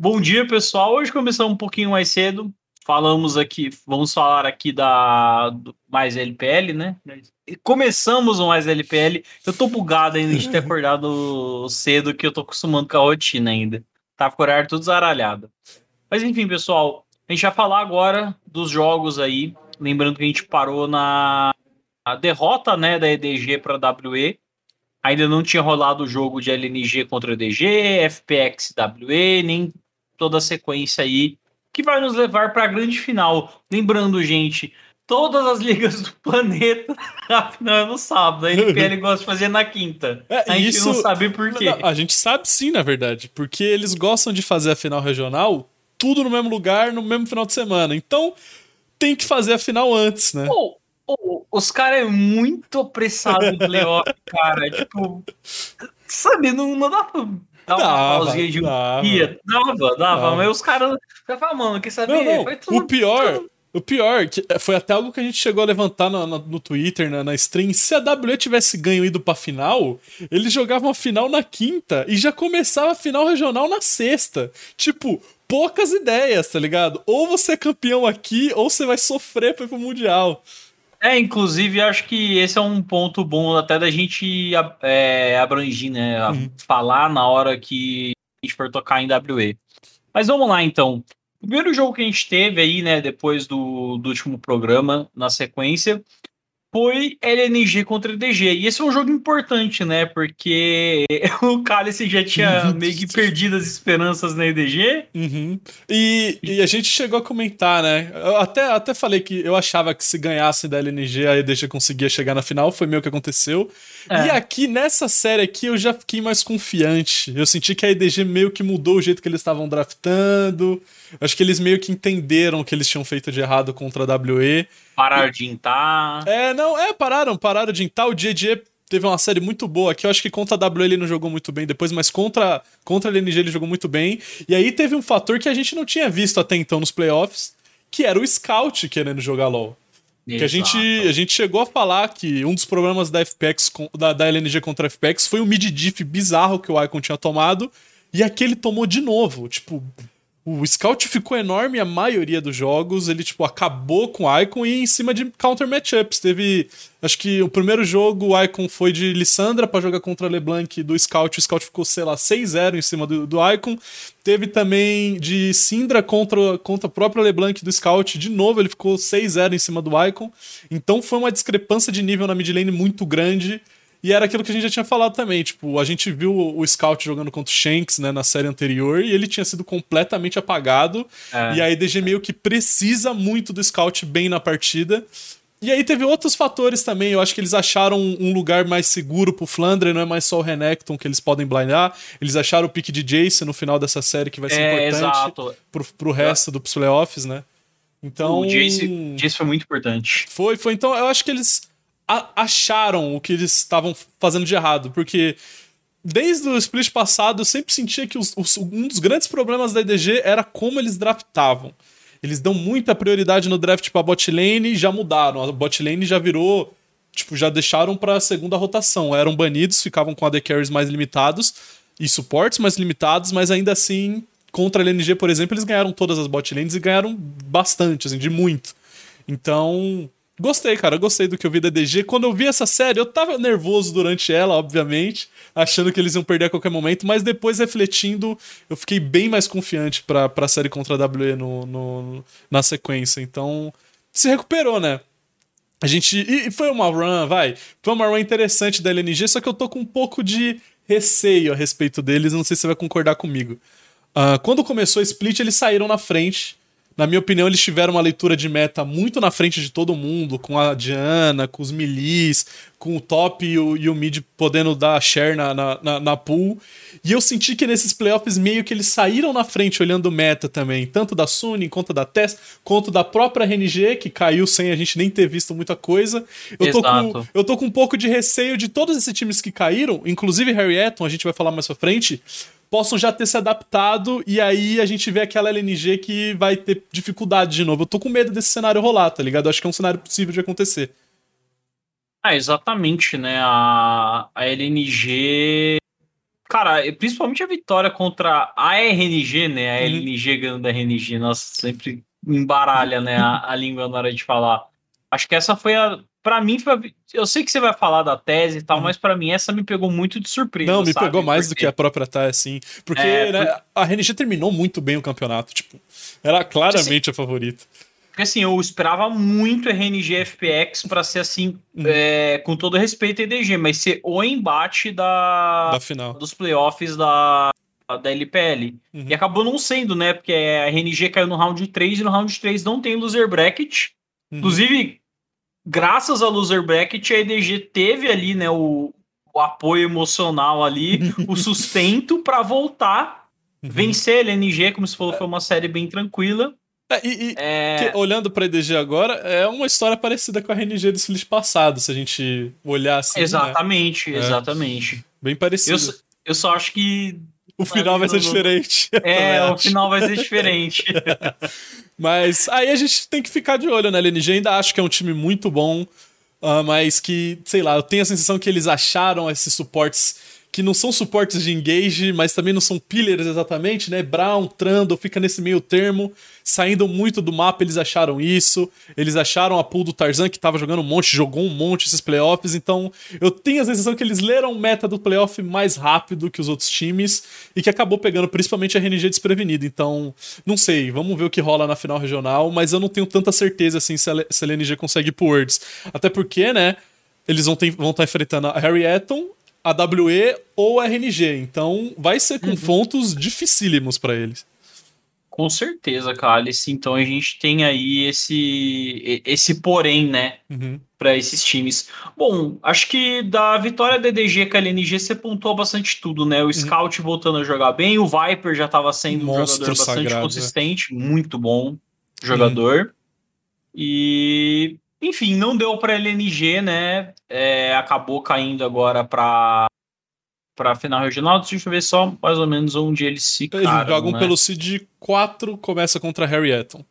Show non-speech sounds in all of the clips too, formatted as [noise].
Bom dia, pessoal. Hoje começamos um pouquinho mais cedo. Falamos aqui, vamos falar aqui da mais LPL, né? Começamos o mais LPL. Eu tô bugado ainda de ter [laughs] acordado cedo, que eu tô acostumando com a rotina ainda. Tava com o horário tudo zaralhado. Mas enfim, pessoal, a gente vai falar agora dos jogos aí. Lembrando que a gente parou na derrota né, da EDG para WE. Ainda não tinha rolado o jogo de LNG contra EDG, FPX WE, nem toda a sequência aí que vai nos levar para a grande final. Lembrando, gente, todas as ligas do [laughs] planeta, [laughs] afinal é no sábado. A NPL [laughs] gosta de fazer na quinta. É, a gente isso... não sabe por quê. a gente sabe sim, na verdade, porque eles gostam de fazer a final regional tudo no mesmo lugar, no mesmo final de semana. Então, tem que fazer a final antes, né? Oh, oh, os caras é muito apressado no playoff, cara. Tipo, sabe, não, não dá pra dar uma dava, pausinha de dava, dia. Dava, dava, mas os caras estavam mano, quer saber? Não, não. Tudo, o pior. Tudo... O pior, que foi até algo que a gente chegou a levantar no, no, no Twitter, na, na, stream. Se a WE tivesse ganho ido pra final, eles jogavam a final na quinta e já começava a final regional na sexta. Tipo, poucas ideias, tá ligado? Ou você é campeão aqui, ou você vai sofrer pra ir pro Mundial. É, inclusive, acho que esse é um ponto bom até da gente é, abrangir, né? Uhum. Falar na hora que a gente for tocar em WE. Mas vamos lá, então. O primeiro jogo que a gente teve aí, né, depois do, do último programa, na sequência, foi LNG contra DG. E esse é um jogo importante, né? Porque [laughs] o Cálice já tinha meio que perdido as esperanças na EDG. Uhum. E, e, a gente chegou a comentar, né? Eu até, até falei que eu achava que se ganhasse da LNG, a EDG conseguia chegar na final. Foi meio que aconteceu. É. E aqui, nessa série aqui, eu já fiquei mais confiante. Eu senti que a EDG meio que mudou o jeito que eles estavam draftando. Acho que eles meio que entenderam o que eles tinham feito de errado contra a WE. Pararam de intar. É, não, é, pararam, pararam de intar. O GG teve uma série muito boa aqui. Eu acho que contra a WE ele não jogou muito bem depois, mas contra, contra a LNG ele jogou muito bem. E aí teve um fator que a gente não tinha visto até então nos playoffs, que era o Scout querendo jogar LoL. Que a gente, a gente chegou a falar que um dos problemas da FPX, da, da LNG contra a FPX foi o mid-diff bizarro que o Icon tinha tomado. E aqui ele tomou de novo. Tipo, o Scout ficou enorme a maioria dos jogos, ele, tipo, acabou com o Icon e em cima de counter matchups. Teve, acho que o primeiro jogo o Icon foi de Lissandra para jogar contra LeBlanc do Scout, o Scout ficou, sei lá, 6-0 em cima do, do Icon. Teve também de Syndra contra, contra a própria LeBlanc do Scout, de novo ele ficou 6-0 em cima do Icon. Então foi uma discrepância de nível na mid lane muito grande. E era aquilo que a gente já tinha falado também, tipo, a gente viu o Scout jogando contra o Shanks, né, na série anterior, e ele tinha sido completamente apagado. É. E a EDG meio que precisa muito do Scout bem na partida. E aí teve outros fatores também, eu acho que eles acharam um lugar mais seguro pro Flandre, não é mais só o Renekton que eles podem blindar. Eles acharam o pick de Jace no final dessa série que vai ser é, importante exato. pro, pro resto dos playoffs, né? Então. O Jace, Jace foi muito importante. Foi, foi. Então eu acho que eles acharam o que eles estavam fazendo de errado, porque desde o split passado eu sempre sentia que os, os, um dos grandes problemas da EDG era como eles draftavam. Eles dão muita prioridade no draft pra bot lane e já mudaram. A bot lane já virou. Tipo, já deixaram pra segunda rotação. Eram banidos, ficavam com AD carries mais limitados e suportes mais limitados, mas ainda assim, contra a LNG, por exemplo, eles ganharam todas as bot lanes e ganharam bastante, assim, de muito. Então, Gostei, cara, gostei do que eu vi da DG. Quando eu vi essa série, eu tava nervoso durante ela, obviamente, achando que eles iam perder a qualquer momento, mas depois refletindo, eu fiquei bem mais confiante pra, pra série contra a WE no, no, na sequência. Então, se recuperou, né? A gente. E foi uma run, vai. Foi uma run interessante da LNG, só que eu tô com um pouco de receio a respeito deles, não sei se você vai concordar comigo. Uh, quando começou a split, eles saíram na frente na minha opinião, eles tiveram uma leitura de meta muito na frente de todo mundo, com a Diana, com os Milis, com o top e o, e o mid podendo dar share na, na, na, na, pool. E eu senti que nesses playoffs meio que eles saíram na frente olhando meta também, tanto da Suni quanto da Tess, quanto da própria RNG, que caiu sem a gente nem ter visto muita coisa. Eu tô, com, eu tô com um pouco de receio de todos esses times que caíram, inclusive Harry Eton, a gente vai falar mais pra frente possam já ter se adaptado e aí a gente vê aquela LNG que vai ter dificuldade de novo. Eu tô com medo desse cenário rolar, tá ligado? Eu acho que é um cenário possível de acontecer. Ah, exatamente, né? A, a LNG cara, principalmente a vitória contra a RNG, né? A uhum. LNG ganhando da RNG, nossa, sempre embaralha, né, a, a língua na hora de falar. Acho que essa foi a. Pra mim, eu sei que você vai falar da tese e tal, uhum. mas para mim essa me pegou muito de surpresa. Não, me sabe? pegou mais porque... do que a própria tese, sim. Porque, é, né, porque... a RNG terminou muito bem o campeonato, tipo, era claramente assim, a favorita. Porque assim, eu esperava muito RNG FPX para ser assim, uhum. é, com todo respeito a EDG, mas ser o embate da, da final. dos playoffs da, da LPL. Uhum. E acabou não sendo, né? Porque a RNG caiu no round 3 e no round 3 não tem loser bracket. Uhum. Inclusive, graças ao loser bracket, a EDG teve ali, né, o, o apoio emocional ali, o [laughs] sustento para voltar, uhum. vencer a LNG, como se falou, foi uma série bem tranquila. É, e, e é... que, olhando pra EDG agora, é uma história parecida com a RNG do Split passado, se a gente olhar assim. Exatamente, né? exatamente. É. Bem parecido. Eu, eu só acho que o final vai ser diferente. É, o final vai ser diferente. [laughs] mas aí a gente tem que ficar de olho na LNG. Ainda acho que é um time muito bom, uh, mas que, sei lá, eu tenho a sensação que eles acharam esses suportes que não são suportes de engage, mas também não são pillars exatamente, né? Brown, Trundle, fica nesse meio termo, saindo muito do mapa, eles acharam isso. Eles acharam a pool do Tarzan, que tava jogando um monte, jogou um monte esses playoffs, então eu tenho a sensação que eles leram o meta do playoff mais rápido que os outros times e que acabou pegando principalmente a RNG desprevenida. Então, não sei, vamos ver o que rola na final regional, mas eu não tenho tanta certeza assim se a, LNG consegue ir pro Worlds. Até porque, né? Eles vão estar vão tá enfrentando a Harry Eton a WE ou RNG. Então vai ser com uhum. dificílimos para eles. Com certeza, Cálice. Então a gente tem aí esse esse porém, né, uhum. para esses times. Bom, acho que da vitória da DDG com a LNG você pontuou bastante tudo, né? O uhum. Scout voltando a jogar bem, o Viper já estava sendo um jogador bastante sagrado, consistente, né? muito bom jogador. Uhum. E enfim, não deu para LNG, né? É, acabou caindo agora para para final regional. Deixa eu ver só mais ou menos onde eles ficaram. Eles jogam né? pelo Seed 4, começa contra Harry Eton.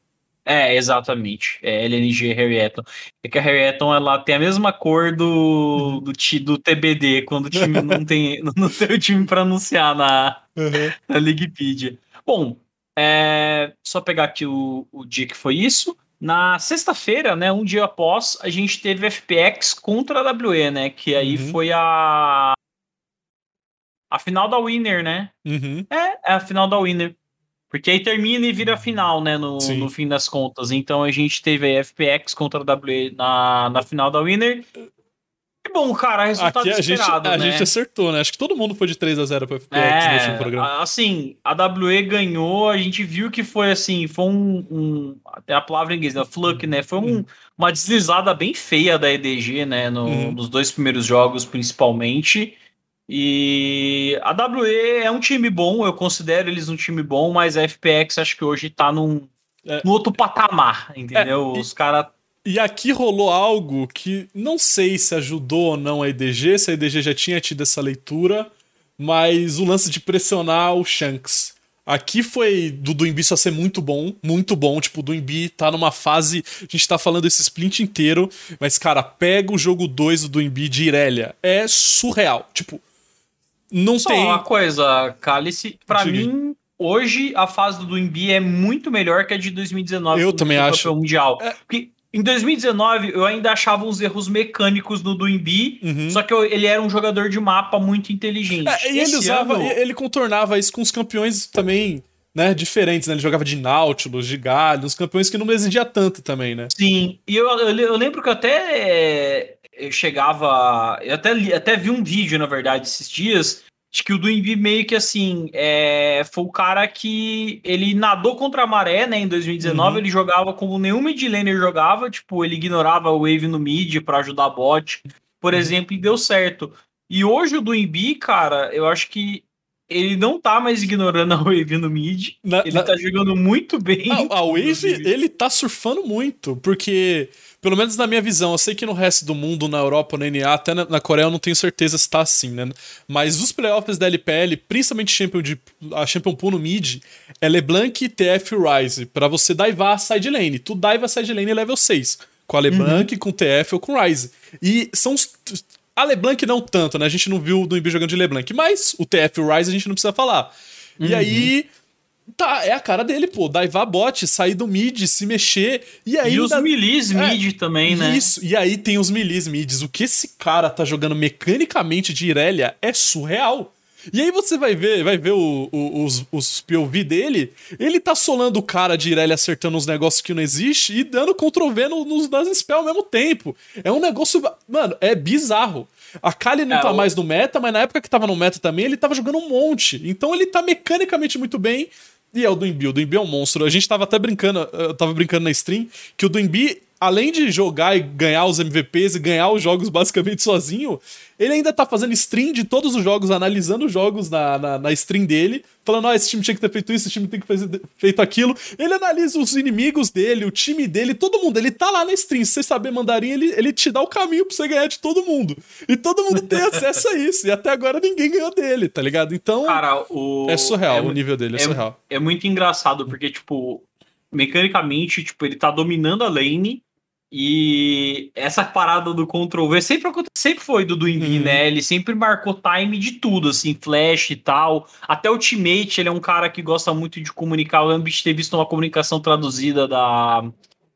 É, exatamente. É LNG Harry Eton. É que a Harry Eton ela tem a mesma cor do, do, do TBD, quando o time não tem, [laughs] não tem o time para anunciar na, uhum. na Leaguepedia. Bom, é, só pegar aqui o, o dia que foi isso. Na sexta-feira, né, um dia após, a gente teve FPX contra a WE, né, que aí uhum. foi a a final da Winner, né? Uhum. É, é a final da Winner. Porque aí termina e vira final, né, no, no fim das contas. Então a gente teve a FPX contra a WE na, na final da Winner. Que bom, cara, resultado Aqui a esperado, gente, né? A gente acertou, né? Acho que todo mundo foi de 3 a 0 para FPX é, no último programa. Assim, a WE ganhou, a gente viu que foi assim, foi um, um até a palavra em inglês, né? Fluck, né? Foi um, uma deslizada bem feia da EDG, né, no, uhum. nos dois primeiros jogos, principalmente. E a WE é um time bom, eu considero eles um time bom, mas a FPX acho que hoje tá num, é, num outro patamar, entendeu? É, Os caras e aqui rolou algo que não sei se ajudou ou não a EDG, se a EDG já tinha tido essa leitura, mas o lance de pressionar o Shanks. Aqui foi do Duimbi só ser muito bom, muito bom. Tipo, o Duimbi tá numa fase. A gente tá falando esse splint inteiro, mas, cara, pega o jogo 2 do Duimbi de Irelia. É surreal. Tipo, não só tem. uma coisa, Cálice, pra mim, hoje a fase do Duimbi é muito melhor que a de 2019. Eu também acho. Mundial. É... Porque em 2019, eu ainda achava uns erros mecânicos no Duimbi, uhum. só que eu, ele era um jogador de mapa muito inteligente. É, e ele usava, ano... ele contornava isso com os campeões também, né, diferentes, né? Ele jogava de Nautilus, de Galho, uns campeões que não exigia tanto também, né? Sim, e eu, eu, eu lembro que eu até eu chegava. Eu até, até vi um vídeo, na verdade, esses dias, Acho que o Duimbi meio que assim, é, foi o cara que ele nadou contra a maré, né? Em 2019, uhum. ele jogava como nenhum mid laner jogava, tipo, ele ignorava o wave no mid para ajudar a bot, por uhum. exemplo, e deu certo. E hoje o Duimbi, cara, eu acho que ele não tá mais ignorando a Wave no mid. Na, ele na... tá jogando muito bem. A, a Wave, ele tá surfando muito, porque pelo menos na minha visão, eu sei que no resto do mundo, na Europa, na NA, até na, na Coreia, eu não tenho certeza se tá assim, né? Mas os playoffs da LPL, principalmente Champion de, a Champion Pool no mid, é LeBlanc, TF e Rise, pra você daivar a side lane. Tu daiva a side lane level 6, com a LeBlanc, uhum. com TF ou com Rise. E são os A LeBlanc não tanto, né? A gente não viu o Embiid jogando de LeBlanc, mas o TF Rise a gente não precisa falar. Uhum. E aí, Tá, é a cara dele, pô. Daivar bot, sair do mid, se mexer. E aí. E os milis é, mid também, né? Isso. E aí tem os milis mids. O que esse cara tá jogando mecanicamente de Irelia é surreal. E aí você vai ver, vai ver o, o, os, os POV dele, ele tá solando o cara de Irelia acertando uns negócios que não existe e dando Ctrl V no, nos das spell ao mesmo tempo. É um negócio. Mano, é bizarro. A Kali não é, tá o... mais no meta, mas na época que tava no meta também, ele tava jogando um monte. Então ele tá mecanicamente muito bem. E é o Duimbi. O Duimbi é um monstro. A gente tava até brincando, eu tava brincando na stream, que o Duimbi além de jogar e ganhar os MVPs e ganhar os jogos basicamente sozinho, ele ainda tá fazendo stream de todos os jogos, analisando os jogos na, na, na stream dele, falando, ó, oh, esse time tinha que ter feito isso, esse time tem que ter feito aquilo. Ele analisa os inimigos dele, o time dele, todo mundo. Ele tá lá na stream. Se você saber mandarim, ele, ele te dá o caminho pra você ganhar de todo mundo. E todo mundo tem acesso a isso. E até agora ninguém ganhou dele, tá ligado? Então. Cara, o. É surreal, é, o nível dele é, é surreal. É muito engraçado, porque, tipo, mecanicamente, tipo, ele tá dominando a lane e essa parada do Ctrl V sempre, sempre foi do Duimbi, uhum. né? Ele sempre marcou time de tudo, assim, flash e tal. Até o teammate, ele é um cara que gosta muito de comunicar. Eu lembro de ter visto uma comunicação traduzida da,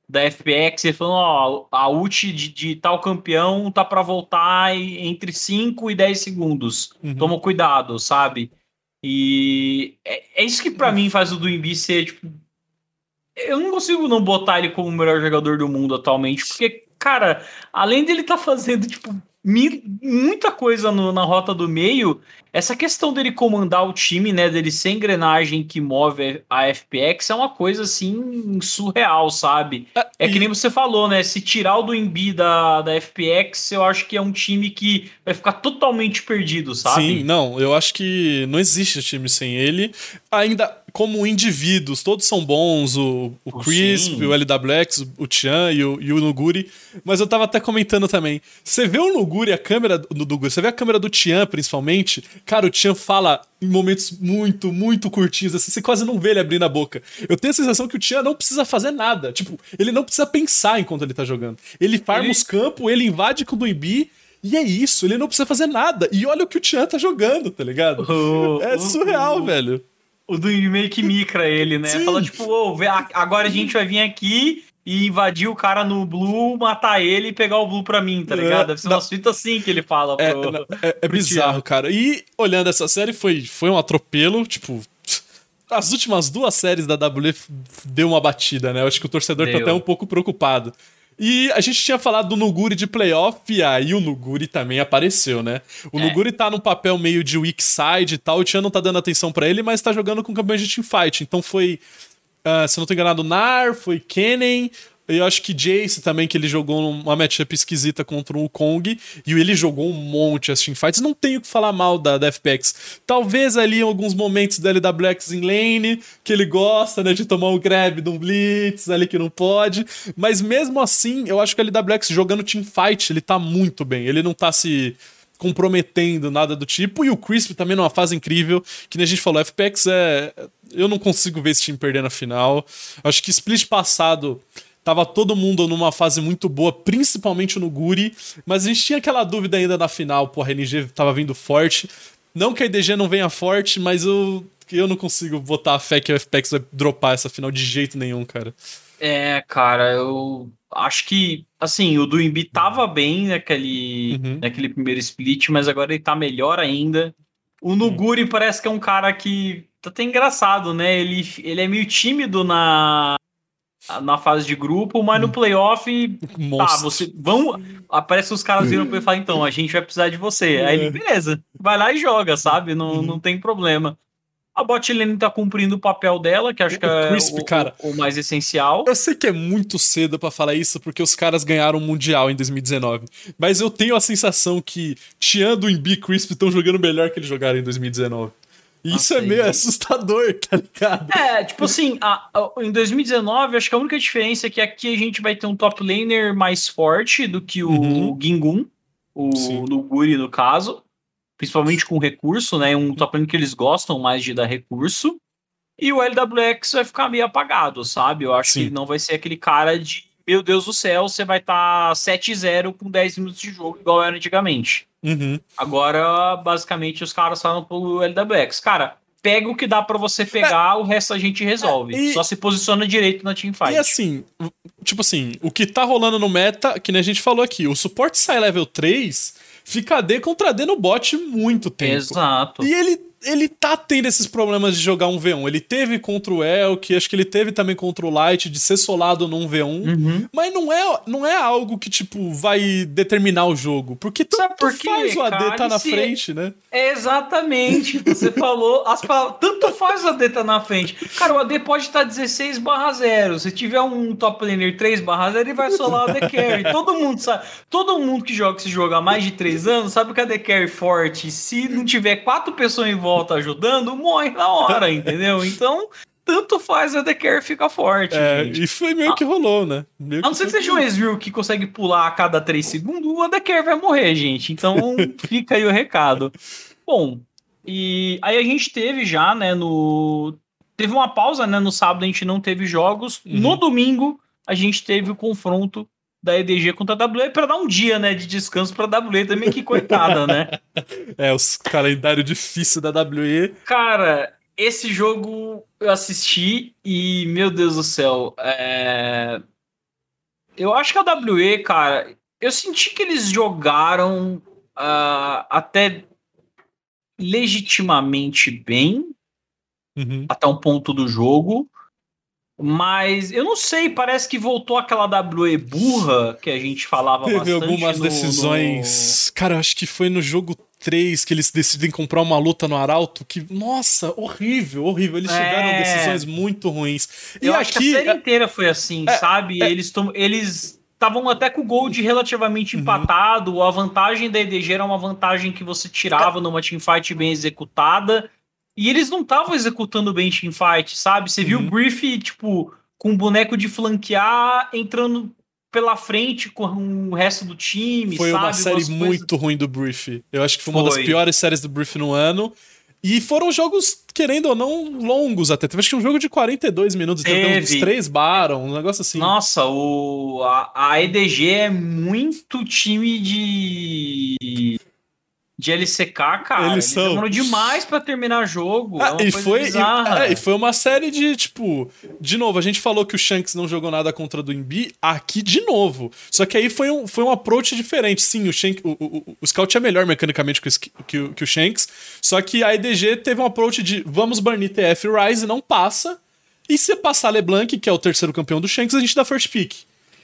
da FPX, ele falando, ó, a ult de, de tal campeão tá para voltar entre 5 e 10 segundos. Uhum. Toma cuidado, sabe? E é, é isso que para uhum. mim faz o Duimbi ser, tipo, eu não consigo não botar ele como o melhor jogador do mundo atualmente, porque, cara, além dele tá fazendo, tipo, muita coisa no, na rota do meio, essa questão dele comandar o time, né, dele ser engrenagem que move a FPX é uma coisa assim surreal, sabe? É, é que nem você falou, né? Se tirar o do Embi da, da FPX, eu acho que é um time que vai ficar totalmente perdido, sabe? Sim, não, eu acho que não existe time sem ele. Ainda como indivíduos, todos são bons, o, o Crisp, Sim. o LWX, o Chan e o, e o Nuguri. Mas eu tava até comentando também. Você vê o Nuguri, a câmera do Nuguri, você vê a câmera do Tian, principalmente, Cara, o Tian fala em momentos muito, muito curtinhos, assim, você quase não vê ele abrindo a boca. Eu tenho a sensação que o Tian não precisa fazer nada. Tipo, ele não precisa pensar enquanto ele tá jogando. Ele farma ele... os campos, ele invade com o Duimbi, e é isso, ele não precisa fazer nada. E olha o que o Tian tá jogando, tá ligado? Oh, é surreal, oh, velho. O Duimbi meio que micra ele, né? Sim. Fala, tipo, oh, agora a gente vai vir aqui e invadir o cara no Blue, matar ele e pegar o Blue pra mim, tá ligado? Deve ser uma suíte assim que ele fala. É, pro, é, é bizarro, cara. E olhando essa série, foi, foi um atropelo, tipo. As últimas duas séries da W deu uma batida, né? Eu acho que o torcedor deu. tá até um pouco preocupado. E a gente tinha falado do Nuguri de playoff, e aí o Nuguri também apareceu, né? O é. Nuguri tá num papel meio de weak side e tal, o Tian não tá dando atenção para ele, mas tá jogando com campeões de teamfight. Então foi Uh, se não tô enganado, Nar, foi Kennen. Eu acho que Jace também, que ele jogou uma matchup esquisita contra o Kong. E ele jogou um monte as teamfights. Não tenho que falar mal da, da FPX. Talvez ali em alguns momentos da LWX em lane, que ele gosta, né, de tomar um grab de um blitz ali que não pode. Mas mesmo assim, eu acho que a LWX jogando teamfight, ele tá muito bem. Ele não tá se comprometendo nada do tipo. E o Crisp também numa fase incrível, que nem a gente falou, FPX é. Eu não consigo ver esse time perder na final. Acho que split passado tava todo mundo numa fase muito boa, principalmente no Guri, mas a gente tinha aquela dúvida ainda na final, pô, a RNG tava vindo forte. Não que a IDG não venha forte, mas eu, eu não consigo botar a fé que o FPX vai dropar essa final de jeito nenhum, cara. É, cara, eu acho que, assim, o Duimbi tava bem naquele, uhum. naquele primeiro split, mas agora ele tá melhor ainda. O Nuguri uhum. parece que é um cara que tá até engraçado, né? Ele, ele é meio tímido na, na fase de grupo, mas no uhum. playoff, tá, você vão, aparece os caras viram e falam, então, a gente vai precisar de você. Aí ele, é. beleza, vai lá e joga, sabe? Não, uhum. não tem problema. A bot lane tá cumprindo o papel dela, que acho que é Crisp, o, cara, o, o, mais essencial. Eu sei que é muito cedo para falar isso, porque os caras ganharam o Mundial em 2019. Mas eu tenho a sensação que Tiando e B Crisp estão jogando melhor que eles jogaram em 2019. Isso é meio assustador, [laughs] tá ligado? É, tipo assim, a, a, em 2019, acho que a única diferença é que aqui a gente vai ter um top laner mais forte do que o uhum. Gingun, o Nuguri no caso principalmente com recurso, né? Um top lane que eles gostam mais de dar recurso. E o LWX vai ficar meio apagado, sabe? Eu acho Sim. que não vai ser aquele cara de meu Deus do céu, você vai estar tá 7-0 com 10 minutos de jogo, igual era antigamente. Uhum. Agora, basicamente, os caras falam pro LWX. Cara, pega o que dá para você pegar, é, o resto a gente resolve. É, e, Só se posiciona direito na teamfight. E assim, tipo assim, o que tá rolando no meta, que nem a gente falou aqui, o suporte sai level 3 fica D contra D no bot muito tempo. Exato. E ele ele tá tendo esses problemas de jogar um V1. Ele teve contra o Elk, acho que ele teve também contra o Light, de ser solado num V1. Uhum. Mas não é, não é algo que, tipo, vai determinar o jogo. Porque tu, Sabe por faz o AD tá na frente, né? É exatamente. Você [laughs] falou. As palavras, tanto faz o AD tá na frente. Cara, o AD pode estar 16 barra 0. Se tiver um top laner 3 barra 0, ele vai solar o AD Carry. [laughs] Todo mundo sabe. Todo mundo que joga esse jogo há mais de 3 anos sabe que a AD Carry forte. Se não tiver quatro pessoas em volta volta ajudando, morre na hora, [laughs] entendeu? Então, tanto faz a The Care ficar forte. É, gente. e foi meio que rolou, né? Meio a não ser que seja um Ezreal que consegue pular a cada 3 segundos, o The Care vai morrer, gente. Então, [laughs] fica aí o recado. Bom, e aí a gente teve já, né, no... Teve uma pausa, né, no sábado a gente não teve jogos. Uhum. No domingo, a gente teve o confronto da EDG contra a WE para dar um dia, né, de descanso para a WE também, que coitada, né? [laughs] É, os calendário difícil da WE. Cara, esse jogo eu assisti e, meu Deus do céu, é... eu acho que a WE, cara, eu senti que eles jogaram uh, até legitimamente bem uhum. até um ponto do jogo. Mas eu não sei, parece que voltou aquela WE burra que a gente falava Teve bastante. Teve algumas no, decisões. No... Cara, acho que foi no jogo 3 que eles decidem comprar uma luta no Arauto. Que, nossa, horrível, horrível. Eles é... tiveram decisões muito ruins. E eu aqui, acho que a série é... inteira foi assim, é... sabe? É... Eles eles estavam até com o gold relativamente uhum. empatado. A vantagem da EDG era uma vantagem que você tirava é. numa teamfight bem executada. E eles não estavam executando bem teamfight, sabe? Você uhum. viu o Brief, tipo, com o boneco de flanquear entrando pela frente com o resto do time, Foi sabe? uma série Umas muito coisas... ruim do Brief. Eu acho que foi, foi uma das piores séries do Brief no ano. E foram jogos, querendo ou não, longos até. Teve acho que um jogo de 42 minutos, teve uns três Baron, um negócio assim. Nossa, o, a, a EDG é muito time de de LCK, cara. Eles, eles são... demoram demais para terminar jogo. Ah, é e, foi, e, é, e, foi uma série de, tipo. De novo, a gente falou que o Shanks não jogou nada contra do Imbi. Aqui, de novo. Só que aí foi um, foi um approach diferente. Sim, o, Shank, o, o, o Scout é melhor mecanicamente que o, que, que o Shanks. Só que a EDG teve um approach de vamos banir TF Rise, não passa. E se passar LeBlanc, que é o terceiro campeão do Shanks, a gente dá first pick.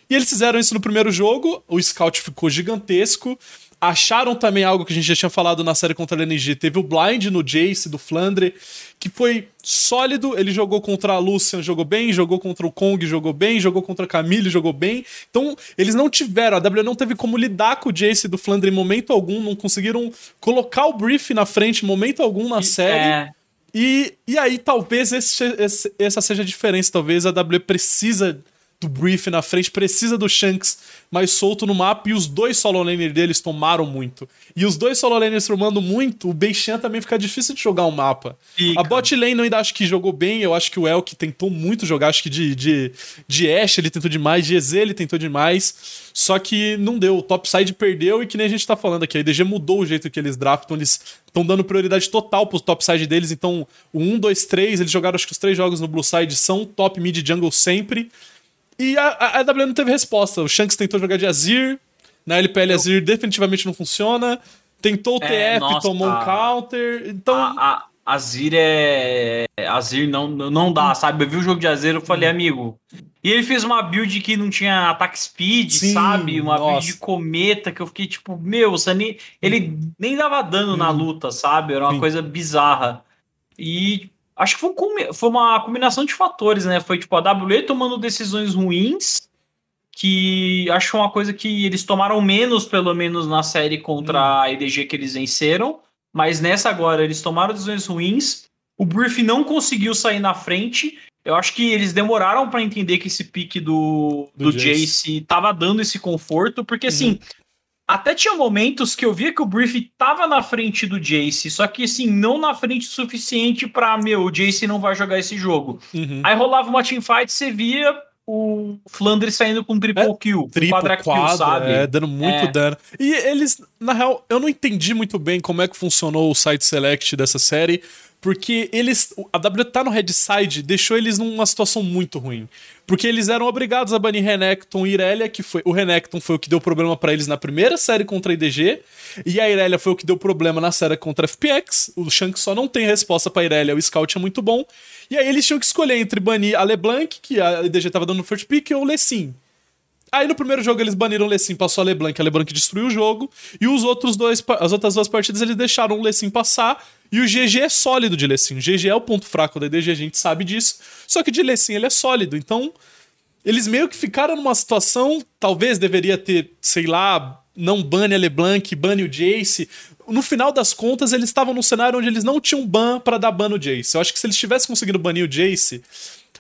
E eles fizeram isso no primeiro jogo, o Scout ficou gigantesco acharam também algo que a gente já tinha falado na série contra a LNG. Teve o Blind no Jace do Flandre, que foi sólido. Ele jogou contra a Lucian, jogou bem, jogou contra o Kong, jogou bem, jogou contra a Camille, jogou bem. Então, eles não tiveram, a W não teve como lidar com o Jace do Flandre em momento algum, não conseguiram colocar o brief na frente em momento algum na série. É. E, e aí, talvez esse, esse, essa seja a diferença. Talvez a W precisa do Brief na frente, precisa do Shanks mais solto no mapa e os dois solo laners deles tomaram muito. E os dois solo laners tomando muito, o Beichan também fica difícil de jogar um mapa. Fica. A bot lane eu ainda acho que jogou bem, eu acho que o Elk tentou muito jogar, acho que de, de, de Ashe ele tentou demais, de EZ ele tentou demais, só que não deu, o topside perdeu e que nem a gente tá falando aqui, a IDG mudou o jeito que eles draftam, eles estão dando prioridade total pro topside deles, então o 1, 2, 3, eles jogaram acho que os três jogos no blue side são top mid jungle sempre, e a, a, a não teve resposta. O Shanks tentou jogar de Azir, na LPL Eu... Azir definitivamente não funciona. Tentou o é, TF, nossa, tomou um counter. Então. A, a Azir é. Azir não, não dá, sabe? Eu vi o jogo de Azir eu falei, amigo. E ele fez uma build que não tinha ataque speed, Sim, sabe? Uma nossa. build de cometa que eu fiquei tipo, meu, você nem, ele nem dava dano hum. na luta, sabe? Era uma Sim. coisa bizarra. E Acho que foi, um, foi uma combinação de fatores, né? Foi tipo a WE tomando decisões ruins, que acho uma coisa que eles tomaram menos, pelo menos na série contra hum. a EDG que eles venceram. Mas nessa agora eles tomaram decisões ruins. O Brief não conseguiu sair na frente. Eu acho que eles demoraram para entender que esse pique do, do, do Jace. Jace tava dando esse conforto, porque assim, uhum. assim, até tinha momentos que eu via que o Brief tava na frente do Jace, só que assim, não na frente o suficiente pra, meu, o Jace não vai jogar esse jogo. Uhum. Aí rolava uma teamfight, você via o Flandre saindo com triple É, kill, Triplo, quadra kill, sabe? é, dando muito É. dano. E eles, na real, eu não entendi muito bem como é que funcionou o site select dessa série, porque eles, a W tá no red side deixou eles numa situação muito ruim. Porque eles eram obrigados a banir Renekton e Irelia, que foi, o Renekton foi o que deu problema pra eles na primeira série contra a IDG, e a Irelia foi o que deu problema na série contra a FPX. O Shanks só não tem resposta pra Irelia, o Scout é muito bom. E aí eles tinham que escolher entre banir a LeBlanc, que a IDG tava dando no first pick, ou o Lessin. Aí no primeiro jogo eles baniram o Lessin, passou a LeBlanc, a LeBlanc destruiu o jogo, e os outros dois, as outras duas partidas eles deixaram o Lessin passar, e o GG é sólido de Lessin. O GG é o ponto fraco da IDG, a gente sabe disso, só que de Lessin ele é sólido, então eles meio que ficaram numa situação, talvez deveria ter, sei lá, não bane a LeBlanc, bane o Jace. No final das contas, eles estavam num cenário onde eles não tinham ban pra dar ban no Jace. Eu acho que se eles tivessem conseguido banir o Jace,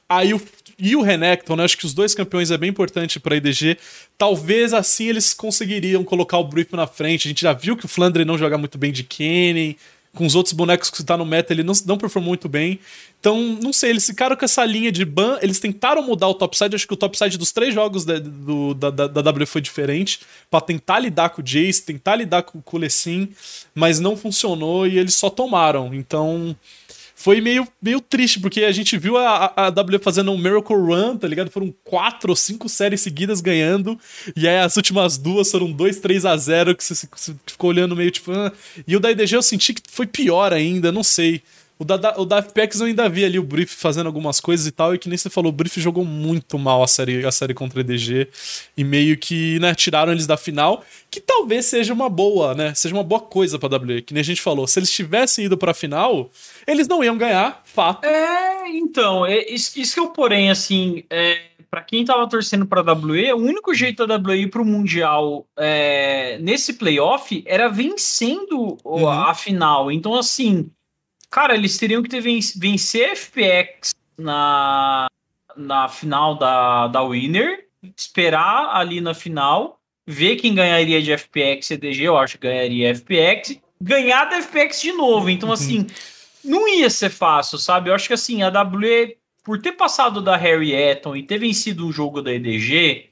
aí o e o Renekton, né? Acho que os dois campeões é bem importante pra IDG. Talvez assim eles conseguiriam colocar o Brief na frente. A gente já viu que o Flandre não joga muito bem de Kenny. Com os outros bonecos que tá no meta, ele não, não performou muito bem. Então, não sei, eles ficaram com essa linha de ban. Eles tentaram mudar o topside. Acho que o topside dos três jogos da, do, da, da, da W foi diferente. Pra tentar lidar com o Jace, tentar lidar com, com o Lessin. Mas não funcionou e eles só tomaram. Então foi meio, meio triste, porque a gente viu a, a W fazendo um Miracle Run, tá ligado? Foram quatro ou cinco séries seguidas ganhando, e aí as últimas duas foram 2, 3 a 0 que você, você ficou olhando meio tipo. "Ah". E o da IDG eu senti que foi pior ainda, não sei. O da, da- o da FPX eu ainda vi ali o Brief fazendo algumas coisas e tal, e que nem você falou, o Brief jogou muito mal a série, a série contra a EDG, e meio que, né, tiraram eles da final, que talvez seja uma boa, né, seja uma boa coisa pra WE, que nem a gente falou, se eles tivessem ido pra final, eles não iam ganhar, fato. É, então, é, isso, isso que eu, porém, assim, é, para quem tava torcendo pra WE, o único jeito da WE ir pro Mundial é, nesse playoff era vencendo Uhum. a final. Então, assim, cara, eles teriam que ter ven vencer a FPX na, na final da, da Winner, esperar ali na final, ver quem ganharia de FPX e EDG, eu acho que ganharia FPX, ganhar da FPX de novo. Então, assim, não ia ser fácil, sabe? Eu acho que assim, a WE, por ter passado da Harry Eton e ter vencido um jogo da EDG,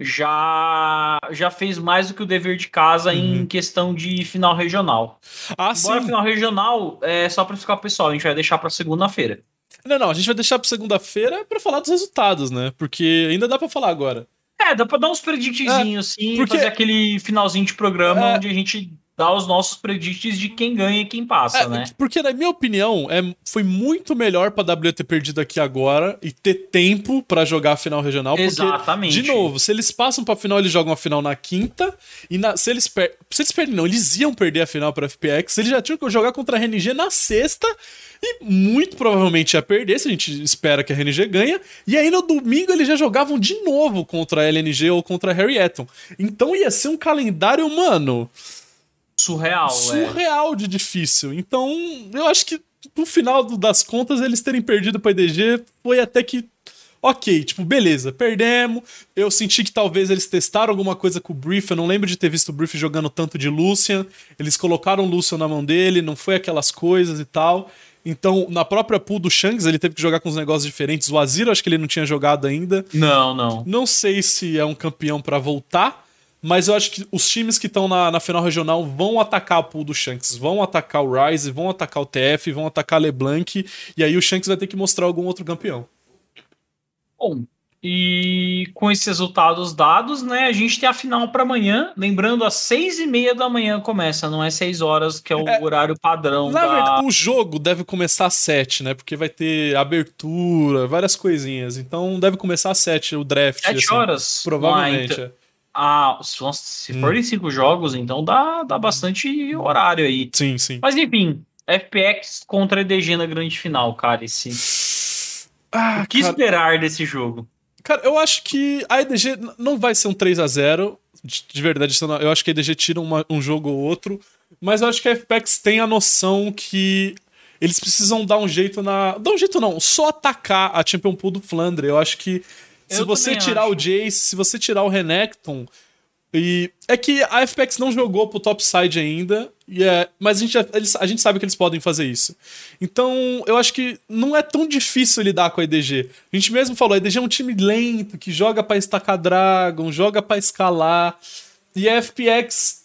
já já fez mais do que o dever de casa em questão de final regional. Ah, Embora sim. final regional, é só para ficar pessoal, a gente vai deixar para segunda-feira. Não, não, a gente vai deixar pra segunda-feira pra falar dos resultados, né, porque ainda dá pra falar agora. É, dá pra dar uns predictzinhos, assim, porque- fazer aquele finalzinho de programa É. onde a gente dá os nossos predicts de quem ganha e quem passa, É, né? Porque, na minha opinião, é, foi muito melhor pra W ter perdido aqui agora e ter tempo pra jogar a final regional. Porque, Exatamente. de novo, se eles passam pra final, eles jogam a final na quinta. E na- se eles per se eles perdem, não, eles iam perder a final pra FPX. Eles já tinham que jogar contra a RNG na sexta. E muito provavelmente ia perder, se a gente espera que a RNG ganha. E aí no domingo eles já jogavam de novo contra a LNG ou contra a Harry Eton. Então ia ser um calendário, mano Surreal, é. surreal de difícil. Então, eu acho que no final das contas, eles terem perdido pra IDG foi até que. Ok, tipo, beleza, perdemos. Eu senti que talvez eles testaram alguma coisa com o Brief. Eu não lembro de ter visto o Brief jogando tanto de Lucian. Eles colocaram o Lucian na mão dele, não foi aquelas coisas e tal. Então, na própria pool do Shanks, ele teve que jogar com uns negócios diferentes. O Azir, acho que ele não tinha jogado ainda. Não, não. Não sei se é um campeão pra voltar, mas eu acho que os times que estão na, na final regional vão atacar a pool do Shanks, vão atacar o Rise, vão atacar o TF, vão atacar a LeBlanc, e aí o Shanks vai ter que mostrar algum outro campeão. Bom, e com esses resultados dados, né, a gente tem a final para amanhã. Lembrando, às seis e meia da manhã começa, não é seis horas, que é o É, horário padrão Na da... verdade, o jogo deve começar às 7, né? Porque vai ter abertura, várias coisinhas. Então deve começar às 7 o draft. Sete assim, horas? Provavelmente. Ah, então- é. Ah, se Hum. forem cinco jogos, então dá, dá bastante horário aí. Sim, sim. Mas enfim, FPX contra EDG na grande final, cara. Esse... Ah, o que cara, esperar desse jogo? Cara, eu acho que a EDG não vai ser um 3 a 0 de, de verdade. Eu acho que a EDG tira uma- um jogo ou outro. Mas eu acho que a FPX tem a noção que eles precisam dar um jeito na. Dar um jeito não, só atacar a Champion Pool do Flandre. Eu acho que se você tirar acho. o Jace, se você tirar o Renekton. E é que a FPX não jogou pro topside ainda. Yeah, é, mas a gente, eles, a gente sabe que eles podem fazer isso. Então, eu acho que não é tão difícil lidar com a EDG. A gente mesmo falou, a EDG é um time lento, que joga para estacar Dragon, joga para escalar. E a FPX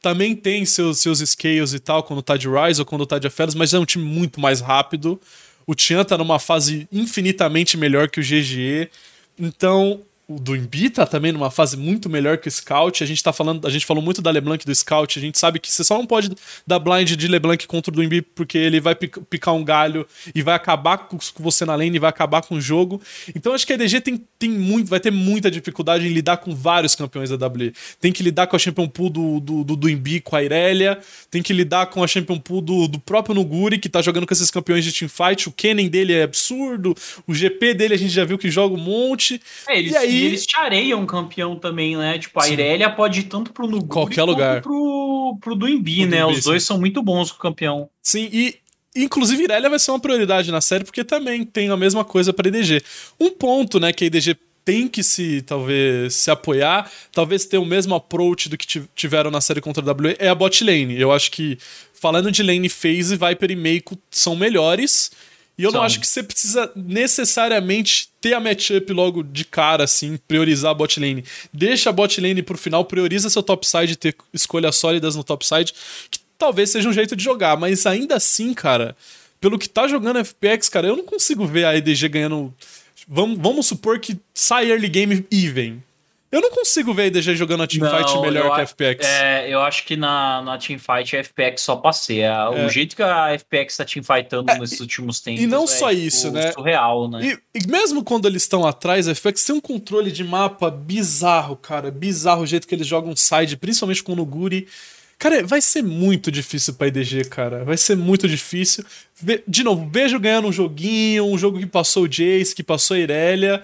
também tem seus, seus scales e tal, quando tá de Rise ou quando tá de Aphelios, mas é um time muito mais rápido. O Tian tá numa fase infinitamente melhor que o GGE. Então, do Embi tá também numa fase muito melhor que o Scout. A gente tá falando, a gente falou muito da LeBlanc do Scout. A gente sabe que você só não pode dar blind de LeBlanc contra o do Embi porque ele vai picar um galho e vai acabar com você na lane e vai acabar com o jogo. Então acho que a EDG tem, tem muito, vai ter muita dificuldade em lidar com vários campeões da WE. Tem que lidar com a Champion Pool do, do, do, do Embi, com a Irelia. Tem que lidar com a Champion Pool do, do próprio Nuguri, que tá jogando com esses campeões de teamfight. O Kennen dele é absurdo. O GP dele a gente já viu que joga um monte. É, e aí, e eles te areiam campeão também, né? Tipo, a Sim. Irelia pode ir tanto pro Nuguri Qualquer lugar. pro, pro Duimbi, né? Os dois são muito bons com o campeão. Sim, e Inclusive, Irelia vai ser uma prioridade na série, porque também tem a mesma coisa para IDG. Um ponto, né, que a IDG tem que se, talvez, se apoiar, talvez ter o mesmo approach do que tiveram na série contra a WE, é a bot lane. Eu acho que, falando de lane phase, Viper e Meiko são melhores, e eu não acho que você precisa necessariamente ter a matchup logo de cara, assim, priorizar a bot lane. Deixa a bot lane pro final, prioriza seu topside, ter escolhas sólidas no topside, que talvez seja um jeito de jogar, mas ainda assim, cara, pelo que tá jogando FPX, cara, eu não consigo ver a EDG ganhando. Vamos, vamos supor que sai early game even. Eu não consigo ver a IDG jogando a teamfight melhor que a FPX. É, eu acho que na, na teamfight a FPX só passeia. É. O jeito que a FPX tá teamfightando é, nesses últimos tempos. E não é, só tipo, isso, né? Surreal, né? E, e, mesmo quando eles estão atrás, a FPX tem um controle de mapa bizarro, cara. Bizarro o jeito que eles jogam side, principalmente com o Nuguri. Cara, vai ser muito difícil pra IDG, cara. Vai ser muito difícil. De novo, vejo ganhando um joguinho, um jogo que passou o Jace, que passou a Irelia.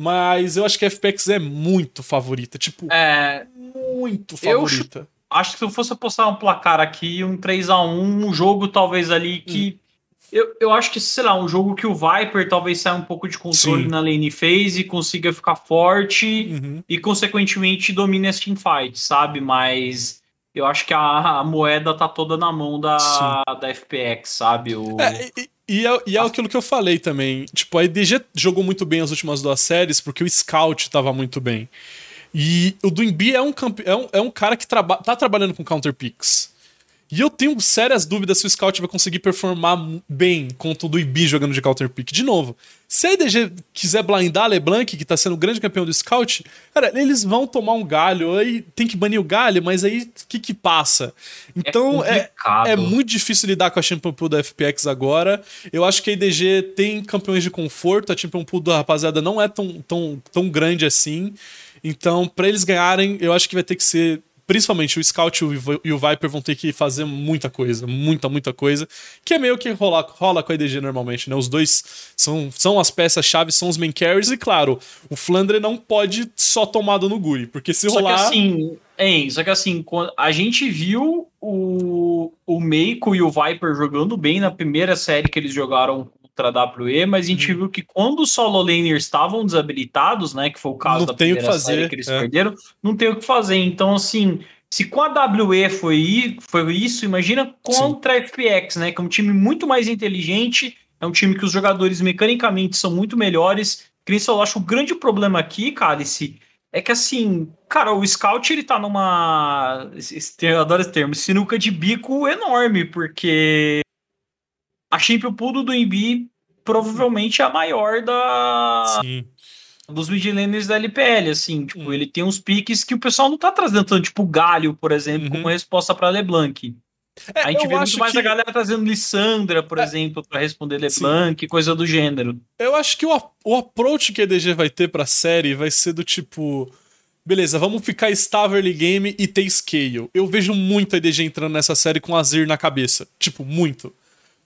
Mas eu acho que a FPX é muito favorita. Tipo, é, muito favorita. Eu acho que se eu fosse apostar um placar aqui, um 3 a 1 um jogo talvez ali que. Hum. Eu, eu acho que, sei lá, um jogo que o Viper talvez saia um pouco de controle Sim. na lane phase e consiga ficar forte uhum. e, consequentemente, domine as teamfights, sabe? Mas eu acho que a, a, moeda tá toda na mão da, da FPX, sabe? O... É, e, e é, e é aquilo que eu falei também. Tipo, a EDG jogou muito bem as últimas duas séries porque o Scout tava muito bem. E o Duimbi é um, é um, é um cara que traba tá trabalhando com counter picks. E eu tenho sérias dúvidas se o Scout vai conseguir performar bem contra o do Ibi jogando de counter pick. De novo, se a IDG quiser blindar a LeBlanc, que tá sendo o grande campeão do Scout, cara, eles vão tomar um galho. Aí tem que banir o galho, mas aí o que que passa? Então é, é, é, muito difícil lidar com a Champion Pool da FPX agora. Eu acho que a IDG tem campeões de conforto, a Champion Pool da rapaziada não é tão, tão, tão grande assim. Então, para eles ganharem, eu acho que vai ter que ser principalmente o Scout e o Viper vão ter que fazer muita coisa, muita, muita coisa, que é meio que rola, rola com a EDG normalmente, né? Os dois são, são as peças-chave, são os main carries, e claro, o Flandre não pode só tomar no Guri, porque se só rolar... Que assim, hein, só que assim, a gente viu o, o Meiko e o Viper jogando bem na primeira série que eles jogaram contra a WE, mas a gente hum. viu que quando os solo laners estavam desabilitados, né, que foi o caso não da primeira que fazer, que eles é. perderam, não tem o que fazer. Então, assim, se com a WE foi, foi isso, imagina contra Sim. a FPX, né, que é um time muito mais inteligente, é um time que os jogadores mecanicamente são muito melhores. Cris, eu acho o grande problema aqui, Cálice, é que assim, cara, o Scout ele tá numa. Eu adoro esse termo, sinuca de bico enorme, porque a Champion Pool do Embi provavelmente é a maior da. Sim. Dos midlaners da LPL, assim, tipo, hum. ele tem uns piques que o pessoal não tá trazendo tanto, tipo, Galho, por exemplo, uhum. como resposta para LeBlanc. É, a gente vê muito mais que... a galera trazendo Lissandra, por é... exemplo, para responder LeBlanc, Sim. coisa do gênero. Eu acho que o, o approach que a EDG vai ter pra série vai ser do tipo. Beleza, vamos ficar estável early game e ter scale. Eu vejo muito a EDG entrando nessa série com Azir na cabeça. Tipo, muito.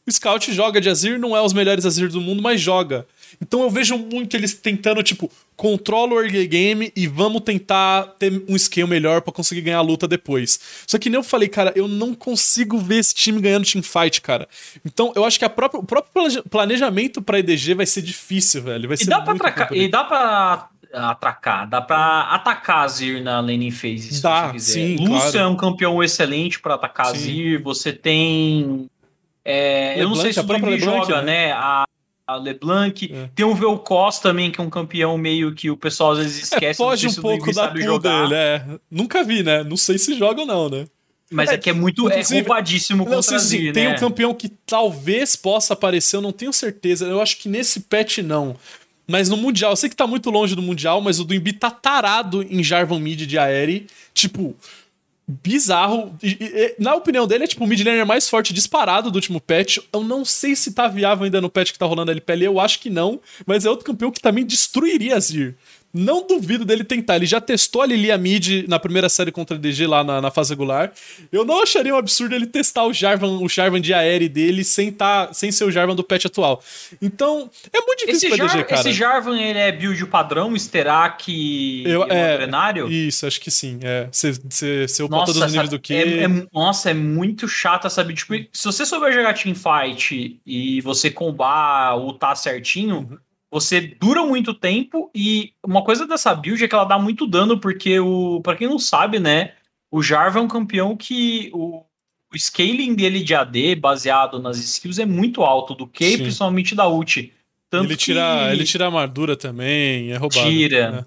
O Scout joga de Azir, não é os melhores Azir do mundo, mas joga. Então eu vejo muito eles tentando, tipo, controla o early game e vamos tentar ter um scale melhor para conseguir ganhar a luta depois. Só que nem eu falei, cara, eu não consigo ver esse time ganhando teamfight, cara. Então eu acho que própria, o próprio planejamento pra EDG vai ser difícil, velho. Vai e ser dá muito pra E dá pra atracar, dá pra atacar Azir na laning phase, se Dá, você quiser. sim, Lúcio claro. é um campeão excelente pra atacar Sim. Azir, você tem... é, eu não sei se o LeBlanc, joga, né? né? A, a LeBlanc. É. Tem o Vel'Koz também, que é um campeão meio que o pessoal às vezes É, esquece. não foge um pouco da sabe pool jogar, dele, é. Nunca vi, né? Não sei se joga ou não, né? Mas é, É, que é muito é roubadíssimo Não, contra sim, sim, Azir, tem né? um campeão que talvez possa aparecer, eu não tenho certeza. Eu acho que nesse patch não. Mas no Mundial, eu sei que tá muito longe do Mundial, mas o Duimbi tá tarado em Jarvan Mid de Aere. Tipo, bizarro. E- e- na opinião dele, é tipo o mid laner mais forte disparado do último patch. Eu não sei se tá viável ainda no patch que tá rolando a LPL, eu acho que não. Mas é outro campeão que também destruiria Azir. Não duvido dele tentar. Ele já testou a Lilia Mid na primeira série contra a DG lá na, na fase regular. Eu não acharia um absurdo ele testar o Jarvan, o Jarvan de Aere dele sem, tá, sem ser o Jarvan do patch atual. Então, é muito Esse, difícil pra Jar, DG, cara. esse Jarvan, ele é build padrão, Sterak Eu- e é, Drenário? Isso, acho que sim. É. Upar Nossa, todos os níveis essa- do que. é, é- nossa, é muito chata, sabe? Tipo, se você souber jogar teamfight e você combar, ultar certinho, Uhum. Você dura muito tempo e uma coisa dessa build é que ela dá muito dano, porque o para quem não sabe, né, o Jarvan é um campeão que o, o scaling dele de AD, baseado nas skills, é muito alto, do Q, Sim. principalmente da ult. Tanto ele, tira, que... ele tira a armadura também, é roubado. Tira. né?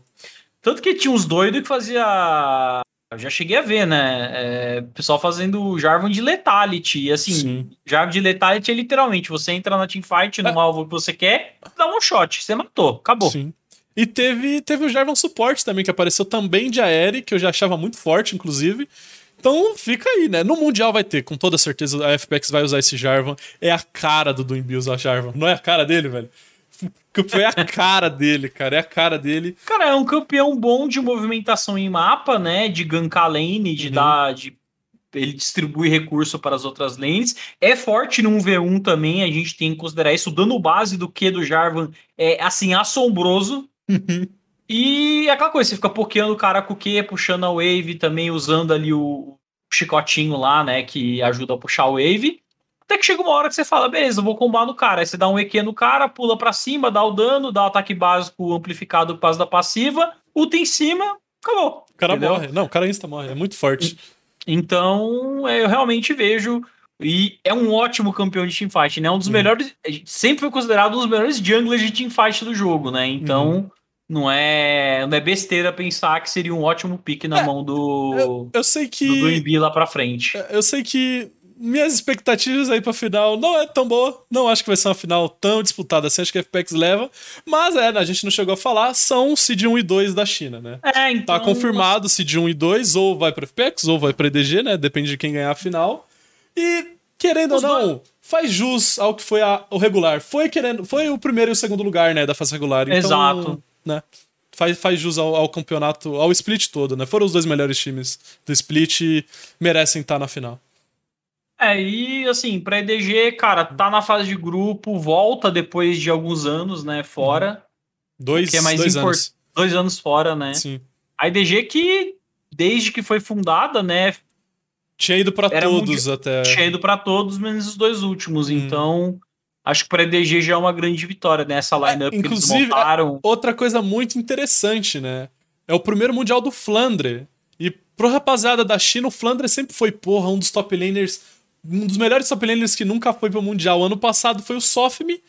Tanto que tinha uns doidos que fazia. Eu já cheguei a ver, né? É, pessoal fazendo Jarvan de Letality. E assim, Sim. Jarvan de Letality é literalmente: você entra na teamfight no alvo que você quer, dá um shot, você matou, acabou. Sim. E teve, teve o Jarvan Support também, que apareceu também de Aere, que eu já achava muito forte, inclusive. Então fica aí, né? No Mundial vai ter, com toda certeza a FPX vai usar esse Jarvan. É a cara do Duimbi usar Jarvan. Não é a cara dele, velho? Foi a cara dele, cara. É a cara dele. Cara, é um campeão bom de movimentação em mapa, né? De gankar lane, de Uhum. dar. De... Ele distribui recurso para as outras lanes. É forte no 1v1 também, a gente tem que considerar isso. O dano base do Q do Jarvan é, assim, assombroso. E é aquela coisa, você fica pokeando o cara com o Q, puxando a wave, também usando ali o chicotinho lá, né? Que ajuda a puxar a wave. Até que chega uma hora que você fala, beleza, eu vou combar no cara. Aí você dá um EQ no cara, pula pra cima, dá o dano, dá o ataque básico amplificado por causa da passiva, ulta em cima, acabou. O cara Entendeu? morre. Não, o cara insta morre. É muito forte. Então, é, eu realmente vejo. E é um ótimo campeão de teamfight, né? Um dos Uhum. melhores. Sempre foi considerado um dos melhores junglers de teamfight do jogo, né? Então, Uhum. não, é, não é besteira pensar que seria um ótimo pick na É, mão do. Eu sei que. do Duimbi lá pra frente. Eu sei que minhas expectativas aí pra final não é tão boa. Não acho que vai ser uma final tão disputada assim. Acho que a FPX leva. Mas é, a gente não chegou a falar. São Seed 1 e 2 da China, né? É, então. Tá confirmado Seed 1 e 2, ou vai pra FPX, ou vai pra EDG, né? Depende de quem ganhar a final. E, querendo Os ou não, faz jus ao que foi a- o regular. Foi querendo. Foi o primeiro e o segundo lugar, né? Da fase regular. Então, Exato. Né? Faz, faz jus ao, ao campeonato, ao split todo, né? Foram os dois melhores times do split e merecem estar na final. É, e assim, pra EDG, cara, tá na fase de grupo, volta depois de alguns anos, né? Fora. Dois, que é mais dois import- anos. Dois anos fora, né? Sim. A EDG que, desde que foi fundada, né? Tinha ido pra todos até. Tinha ido pra todos, menos os dois últimos. Hum. Então, acho que pra EDG já é uma grande vitória, né? Essa lineup que eles inclusive, montaram. Outra coisa muito interessante, né? É o primeiro mundial do Flandre. E pro rapaziada da China, o Flandre sempre foi, porra, um dos top laners. Um dos melhores top laners que nunca foi pro mundial. Ano passado foi o Sofmi,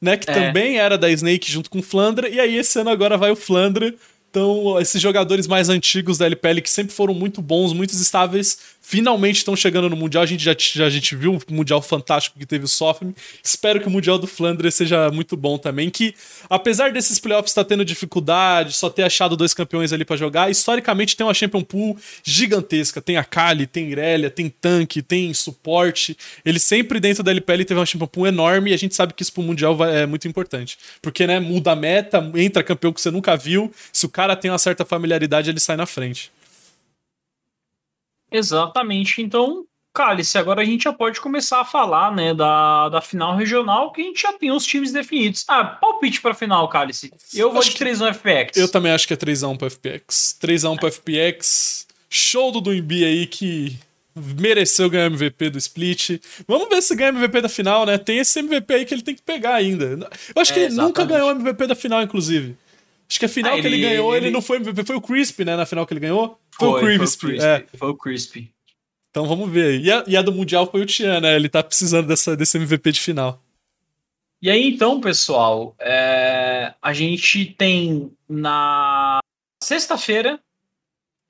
né? Que É. também era da Snake junto com o Flandre. E aí esse ano agora vai o Flandre. Então, esses jogadores mais antigos da LPL que sempre foram muito bons, muito estáveis, finalmente estão chegando no Mundial. A gente já, já a gente viu um Mundial fantástico que teve o Sofm. Espero que o Mundial do Flandre seja muito bom também. Que, apesar desses playoffs estar tendo dificuldade, só ter achado dois campeões ali pra jogar, historicamente tem uma Champion Pool gigantesca. Tem a Kali, tem Irelia, tem tanque, tem suporte. Ele sempre dentro da LPL teve uma Champion Pool enorme e a gente sabe que isso pro Mundial é muito importante. Porque, né, muda a meta, entra campeão que você nunca viu. Se o cara tem uma certa familiaridade, ele sai na frente. Exatamente. Então, Cálice, agora a gente já pode começar a falar, né, da, da final regional, que a gente já tem os times definidos. Ah, palpite pra final, Cálice. Eu vou Acho de que- 3 no FPX. Eu também acho que é 3x1 pro FPX. 3x1 pro FPX. Show do Duimbi aí que mereceu ganhar MVP do split. Vamos ver se ganha MVP da final, né? Tem esse MVP aí que ele tem que pegar ainda. Eu acho que É, ele nunca exatamente. ganhou MVP da final, inclusive. Acho que a final Ah, que ele, ele- ganhou, ele, ele- não foi MVP, foi o Crispy, né? Na final que ele ganhou? Foi, Foi, o Crispy. Foi o é. Foi o Crispy. Então vamos ver. E a, e a do Mundial foi o Tian, né? Ele tá precisando dessa, desse MVP de final. E aí, então, pessoal, é, a gente tem na sexta-feira,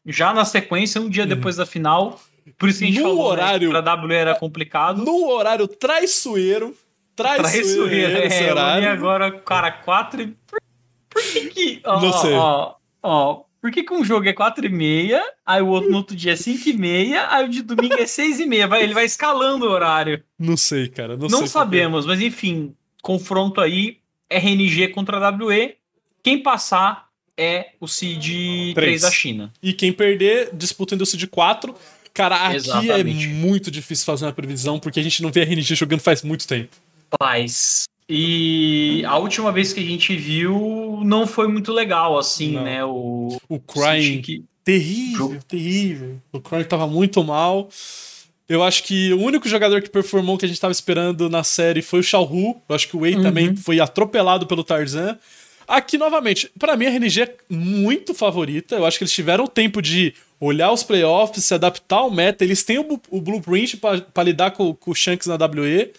já na sequência, um dia Uhum. depois da final. Por isso que a gente Num falou horário- né, que pra W era complicado. Num horário traiçoeiro. Traiçoeiro, Traiçoeiro, é, horário. olhei agora, cara, quatro e... Que [laughs] que... Ó, Não ó, sei. Ó, por que que um jogo é quatro e meia, aí o outro no outro dia é cinco e meia, aí o de domingo é seis e meia? Vai, ele vai escalando o horário. Não sei, cara. Não, Não, sei sabemos, mas enfim, confronto aí, RNG contra WE. Quem passar é o Seed 3 Três. da China. E quem perder, disputa ainda o Seed 4. Cara, aqui Exatamente. é muito difícil fazer uma previsão, porque a gente não vê a RNG jogando faz muito tempo. Paz. E a última vez que a gente viu não foi muito legal, assim, Não. né? O, O Crying, que- terrível, terrível. O Crying tava muito mal. Eu acho que o único jogador que performou que a gente tava esperando na série foi o Xiao Hu. Eu acho que o Wei Uhum. também foi atropelado pelo Tarzan. Aqui, novamente, pra mim a RNG é muito favorita. Eu acho que eles tiveram o tempo de olhar os playoffs, se adaptar ao meta. Eles têm o, o blueprint pra pra lidar com, com o Shanks na WE.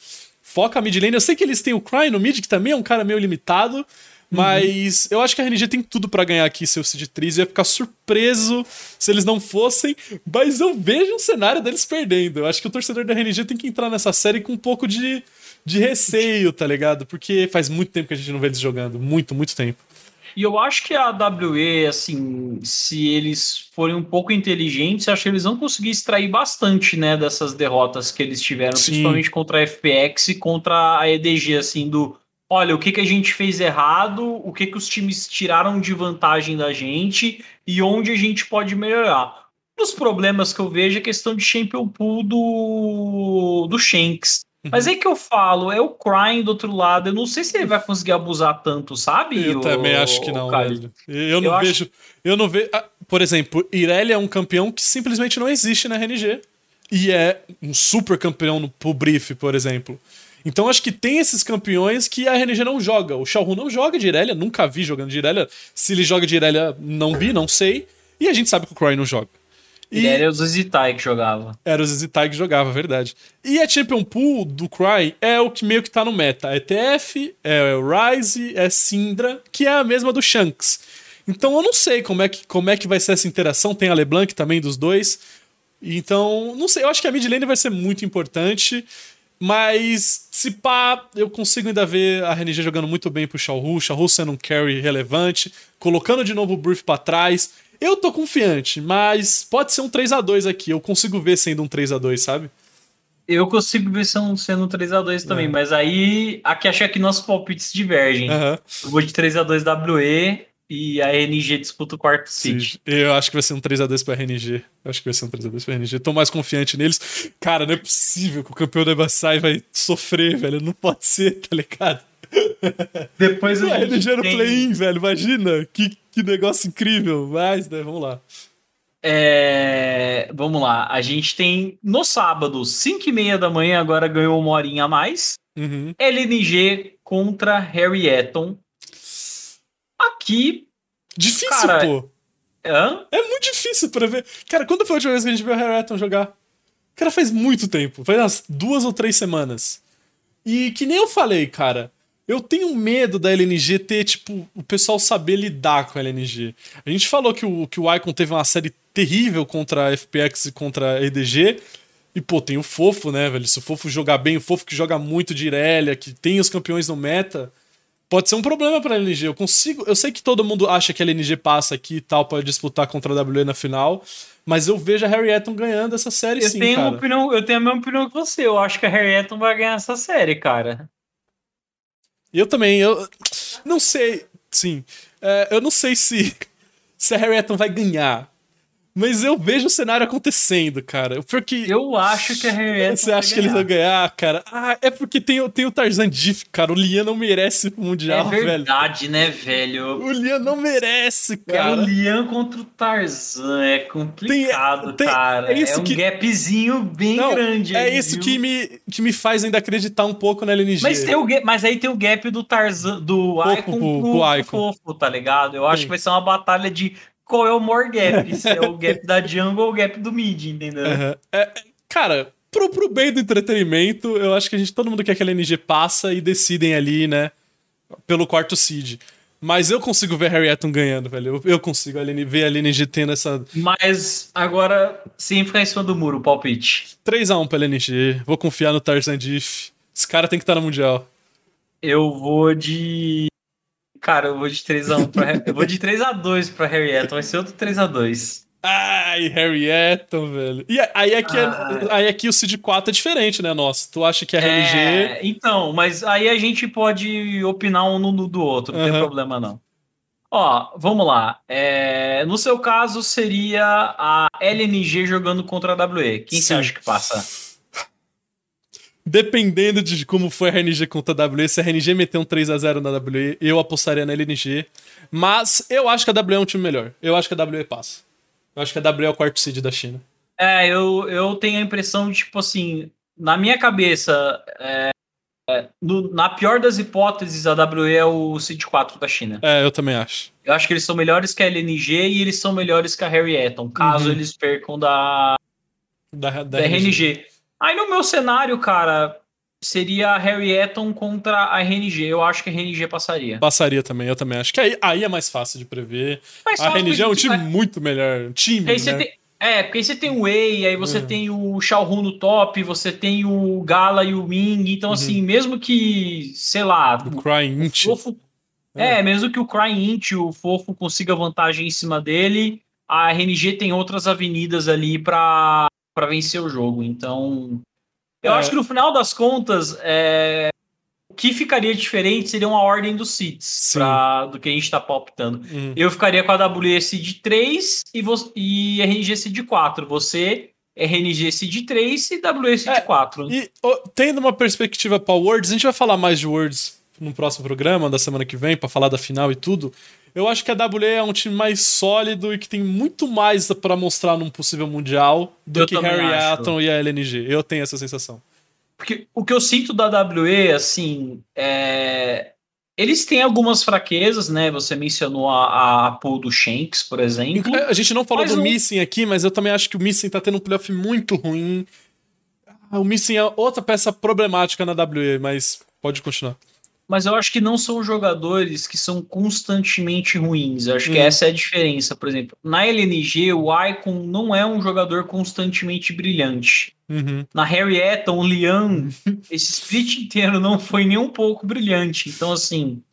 Foca a mid lane. Eu sei que eles têm o Cry no mid, que também é um cara meio limitado. Mas eu acho que a RNG tem tudo pra ganhar aqui seu Seed 3. Eu ia ficar surpreso se eles não fossem. Mas eu vejo um cenário deles perdendo. Eu acho que o torcedor da RNG tem que entrar nessa série com um pouco de, de receio, tá ligado? Porque faz muito tempo que a gente não vê eles jogando. Muito, muito tempo. E eu acho que a WE, assim, se eles forem um pouco inteligentes, acho que eles vão conseguir extrair bastante, né, dessas derrotas que eles tiveram, Sim. principalmente contra a FPX e contra a EDG, assim, do olha, o que, que a gente fez errado, o que, que os times tiraram de vantagem da gente e onde a gente pode melhorar. Um dos problemas que eu vejo é a questão de champion pool do, do Shanks. Mas é que eu falo, é o Crying do outro lado. Eu não sei se ele vai conseguir abusar tanto, sabe? Eu o- também acho que não, velho. Eu não Eu acho- vejo. Eu não vejo. ah, por exemplo, Irelia é um campeão que simplesmente não existe na RNG. E é um super campeão no, pro Brief, por exemplo. Então acho que tem esses campeões que a RNG não joga. O Xiaohu não joga de Irelia, nunca vi jogando de Irelia. Se ele joga de Irelia, não vi, não sei. E a gente sabe que o Cry não joga. E era o Zizitai que jogava. era o Zizitai que jogava, verdade. E a Champion Pool do Cry é o que meio que tá no meta. É TF, é o Ryze, é Syndra, que é a mesma do Shanks. Então eu não sei como é que, como é que vai ser essa interação. Tem a LeBlanc também dos dois. Então, não sei. Eu acho que a mid lane vai ser muito importante. Mas, se pá, eu consigo ainda ver a RNG jogando muito bem pro Xiaohu, Xiaohu sendo um carry relevante, colocando de novo o Brief pra trás. Eu tô confiante, mas pode ser um 3 a 2 aqui. Eu consigo ver sendo um 3 a 2 sabe? Eu consigo ver sendo, um 3x2 também, É. mas aí aqui acho que nossos palpites divergem. Aham. Eu vou de 3x2 WE e a RNG disputa o quarto seed. Eu acho que vai ser um 3x2 pra RNG. Eu acho que vai ser um 3x2 pra RNG. Tô mais confiante neles. Cara, não é possível que o campeão da Basai vai sofrer, velho. Não pode ser, tá ligado? Depois A a gente no tem- play-in, velho. Imagina. Que, que negócio incrível. Mas, né, vamos lá. É, vamos lá, a gente tem no sábado, 5 e meia da manhã, agora ganhou uma horinha a mais. Uhum. LNG contra Harry Eton. Aqui. Difícil, Cara, pô. Hã? É muito difícil pra ver. Cara, quando foi a última vez que a gente viu o Harry Eton jogar? Cara, faz muito tempo. Faz umas duas ou três semanas. E que nem eu falei, cara. Eu tenho medo da LNG ter, tipo, o pessoal saber lidar com a LNG. A gente falou que o, que o Icon teve uma série terrível contra a FPX e contra a EDG. E, pô, tem o Fofo, né, velho? Se o Fofo jogar bem, o Fofo que joga muito de Irelia, que tem os campeões no meta, pode ser um problema pra LNG. Eu consigo. Eu sei que todo mundo acha que a LNG passa aqui e tal para disputar contra a WE na final. Mas eu vejo a Harry Eton ganhando essa série Eu sim, tenho, cara. opinião, eu tenho a mesma opinião que você. Eu acho que a Harry Eton vai ganhar essa série, cara. Eu também, eu não sei, sim. É, eu não sei se, se a Harry vai ganhar. Mas eu vejo o cenário acontecendo, cara. Porque. Eu acho que a Harriet. Você acha que eles vão ganhar, cara? Ah, é porque tem, tem o Tarzan Diff, cara. O Lian não merece o Mundial, velho. É verdade, velho. né, velho? O Lian não merece, cara. É o Lian contra o Tarzan. É complicado, tem, tem, cara. É, isso é um que... gapzinho bem não, grande. É aí, isso que me, que me faz ainda acreditar um pouco na LNG. Mas, tem o, mas aí tem o gap do Tarzan, do Icon pro, pro, Icon. Fofo, tá ligado? Eu acho Sim. que vai ser uma batalha de qual é o more gap, [laughs] se é o gap da jungle ou o gap do mid, entendeu? Uhum. É, cara, pro, pro bem do entretenimento, eu acho que a gente, todo mundo quer que a LNG passa e decidem ali, né, pelo quarto seed. Mas eu consigo ver Harry Eton ganhando, velho. Eu, eu consigo ver a LNG tendo essa. Mas agora, sem ficar em cima do muro, palpite. 3x1 pra LNG. Vou confiar no Tarzan Diff. Esse cara tem que estar no Mundial. Eu vou de Cara, eu vou de 3x1 pra Eu vou de 3x2 pra Harry Eton, vai ser outro 3x2. Ai, Harry Eton, velho. E aí aqui, é, aí aqui o Cid 4 é diferente, né, nossa? Tu acha que é RNG. É, então, mas aí a gente pode opinar um no do outro, não uhum. tem problema não. Ó, vamos lá. É, no seu caso, seria a LNG jogando contra a WE. Quem Sim. você acha que passa? Dependendo de como foi a RNG contra a WE, se a RNG meter um 3x0 na WE, eu apostaria na LNG. Mas eu acho que a WE é um time melhor. Eu acho que a WE passa. Eu acho que a WE é o quarto seed da China. É, eu, eu tenho a impressão de, tipo assim, na minha cabeça, é, é, no, na pior das hipóteses, a WE é o seed 4 da China. É, eu também acho. Eu acho que eles são melhores que a LNG e eles são melhores que a Harry Eton, caso uhum. eles percam da, da, da, da RNG. RNG. Aí no meu cenário, cara, seria a Harry Eton contra a RNG. Eu acho que a RNG passaria. Passaria também, eu também acho. Que aí, aí é mais fácil de prever. Mais a RNG é um time muito melhor. Um time, aí né? Tem... É, porque aí você tem o Wei, aí você é. tem o Xiaohu no top, você tem o Gala e o Ming. Então, uhum. assim, mesmo que, sei lá. O Crying Int. Fofo... É. é. mesmo que o Crying Int, o Fofo, consiga vantagem em cima dele, a RNG tem outras avenidas ali para para vencer o jogo. Então, eu é. acho que no final das contas, é, o que ficaria diferente seria uma ordem dos seeds pra, do que a gente está palpitando. Uhum. Eu ficaria com a WS de 3 e, e RNG de 4. Você RNG de 3 e WS é, de 4. E oh, tendo uma perspectiva para Words, a gente vai falar mais de Words no próximo programa da semana que vem para falar da final e tudo. Eu acho que a WE é um time mais sólido e que tem muito mais para mostrar num possível mundial do eu que Harry Atom e a LNG. Eu tenho essa sensação. Porque o que eu sinto da WE, assim, é... Eles têm algumas fraquezas, né? Você mencionou a, a pool do Shanks, por exemplo. A gente não falou do. Missing aqui, mas eu também acho que o Missing tá tendo um playoff muito ruim. Ah, o Missing é outra peça problemática na WE, mas pode continuar mas eu acho que não são jogadores que são constantemente ruins. Eu acho hum. que essa é a diferença. Por exemplo, na LNG, o Icon não é um jogador constantemente brilhante. Uhum. Na Harry Eton, o Lian, [laughs] esse split inteiro não foi nem um pouco brilhante. Então, assim,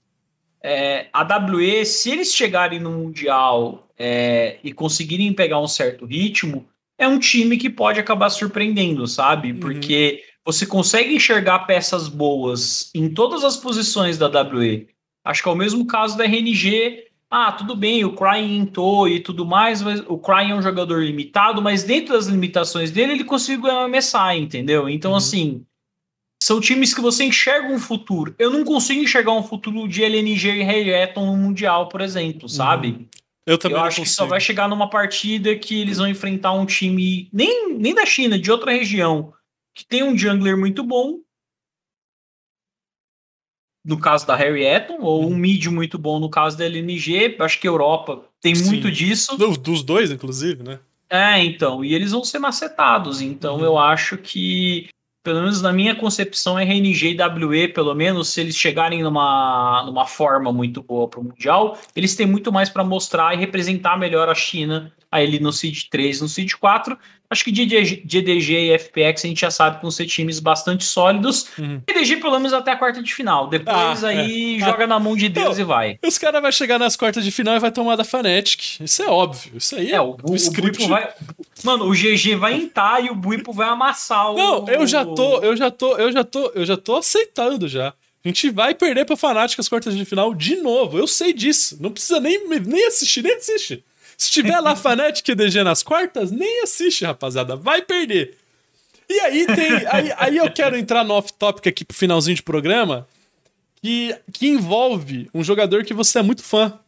é, a WE, se eles chegarem no Mundial é, e conseguirem pegar um certo ritmo, é um time que pode acabar surpreendendo, sabe? Uhum. Porque você consegue enxergar peças boas em todas as posições da WE. Acho que é o mesmo caso da RNG. Ah, tudo bem, o Crying entrou e tudo mais, mas o Crying é um jogador limitado, mas dentro das limitações dele, ele conseguiu ganhar MSI, entendeu? Então, uhum. assim, são times que você enxerga um futuro. Eu não consigo enxergar um futuro de LNG e Reggaeton no Mundial, por exemplo, sabe? Uhum. Eu também Eu acho consigo. que só vai chegar numa partida que eles vão enfrentar um time, nem, nem da China, de outra região, que tem um jungler muito bom, no caso da Harry Eton, ou um uhum. mid muito bom no caso da LNG. Acho que a Europa tem Sim. muito disso. Dos dois, inclusive, né? É, então. E eles vão ser macetados. Então uhum. eu acho que, pelo menos na minha concepção, RNG e WE, pelo menos, se eles chegarem numa, numa forma muito boa para o Mundial, eles têm muito mais para mostrar e representar melhor a China aí no Seed 3, no Seed 4. Acho que de EDG e FPX a gente já sabe que vão ser times bastante sólidos. Uhum. EDG pelo menos até a quarta de final. Depois ah, aí é. joga ah. na mão de Deus Não, e vai. Os caras vão chegar nas quartas de final e vai tomar da Fnatic. Isso é óbvio. Isso aí é, é o, o, o script. vai... Mano, o GG vai entrar e o Buipo vai amassar o. Não, eu já tô, eu já tô, eu já tô, eu já tô aceitando já. A gente vai perder pra Fnatic as quartas de final de novo. Eu sei disso. Não precisa nem, nem assistir, nem assiste. Se tiver lá Fnatic EDG nas quartas, nem assiste, rapaziada. Vai perder. E aí tem. Aí, aí eu quero entrar no off-topic aqui pro finalzinho de programa. Que, que envolve um jogador que você é muito fã.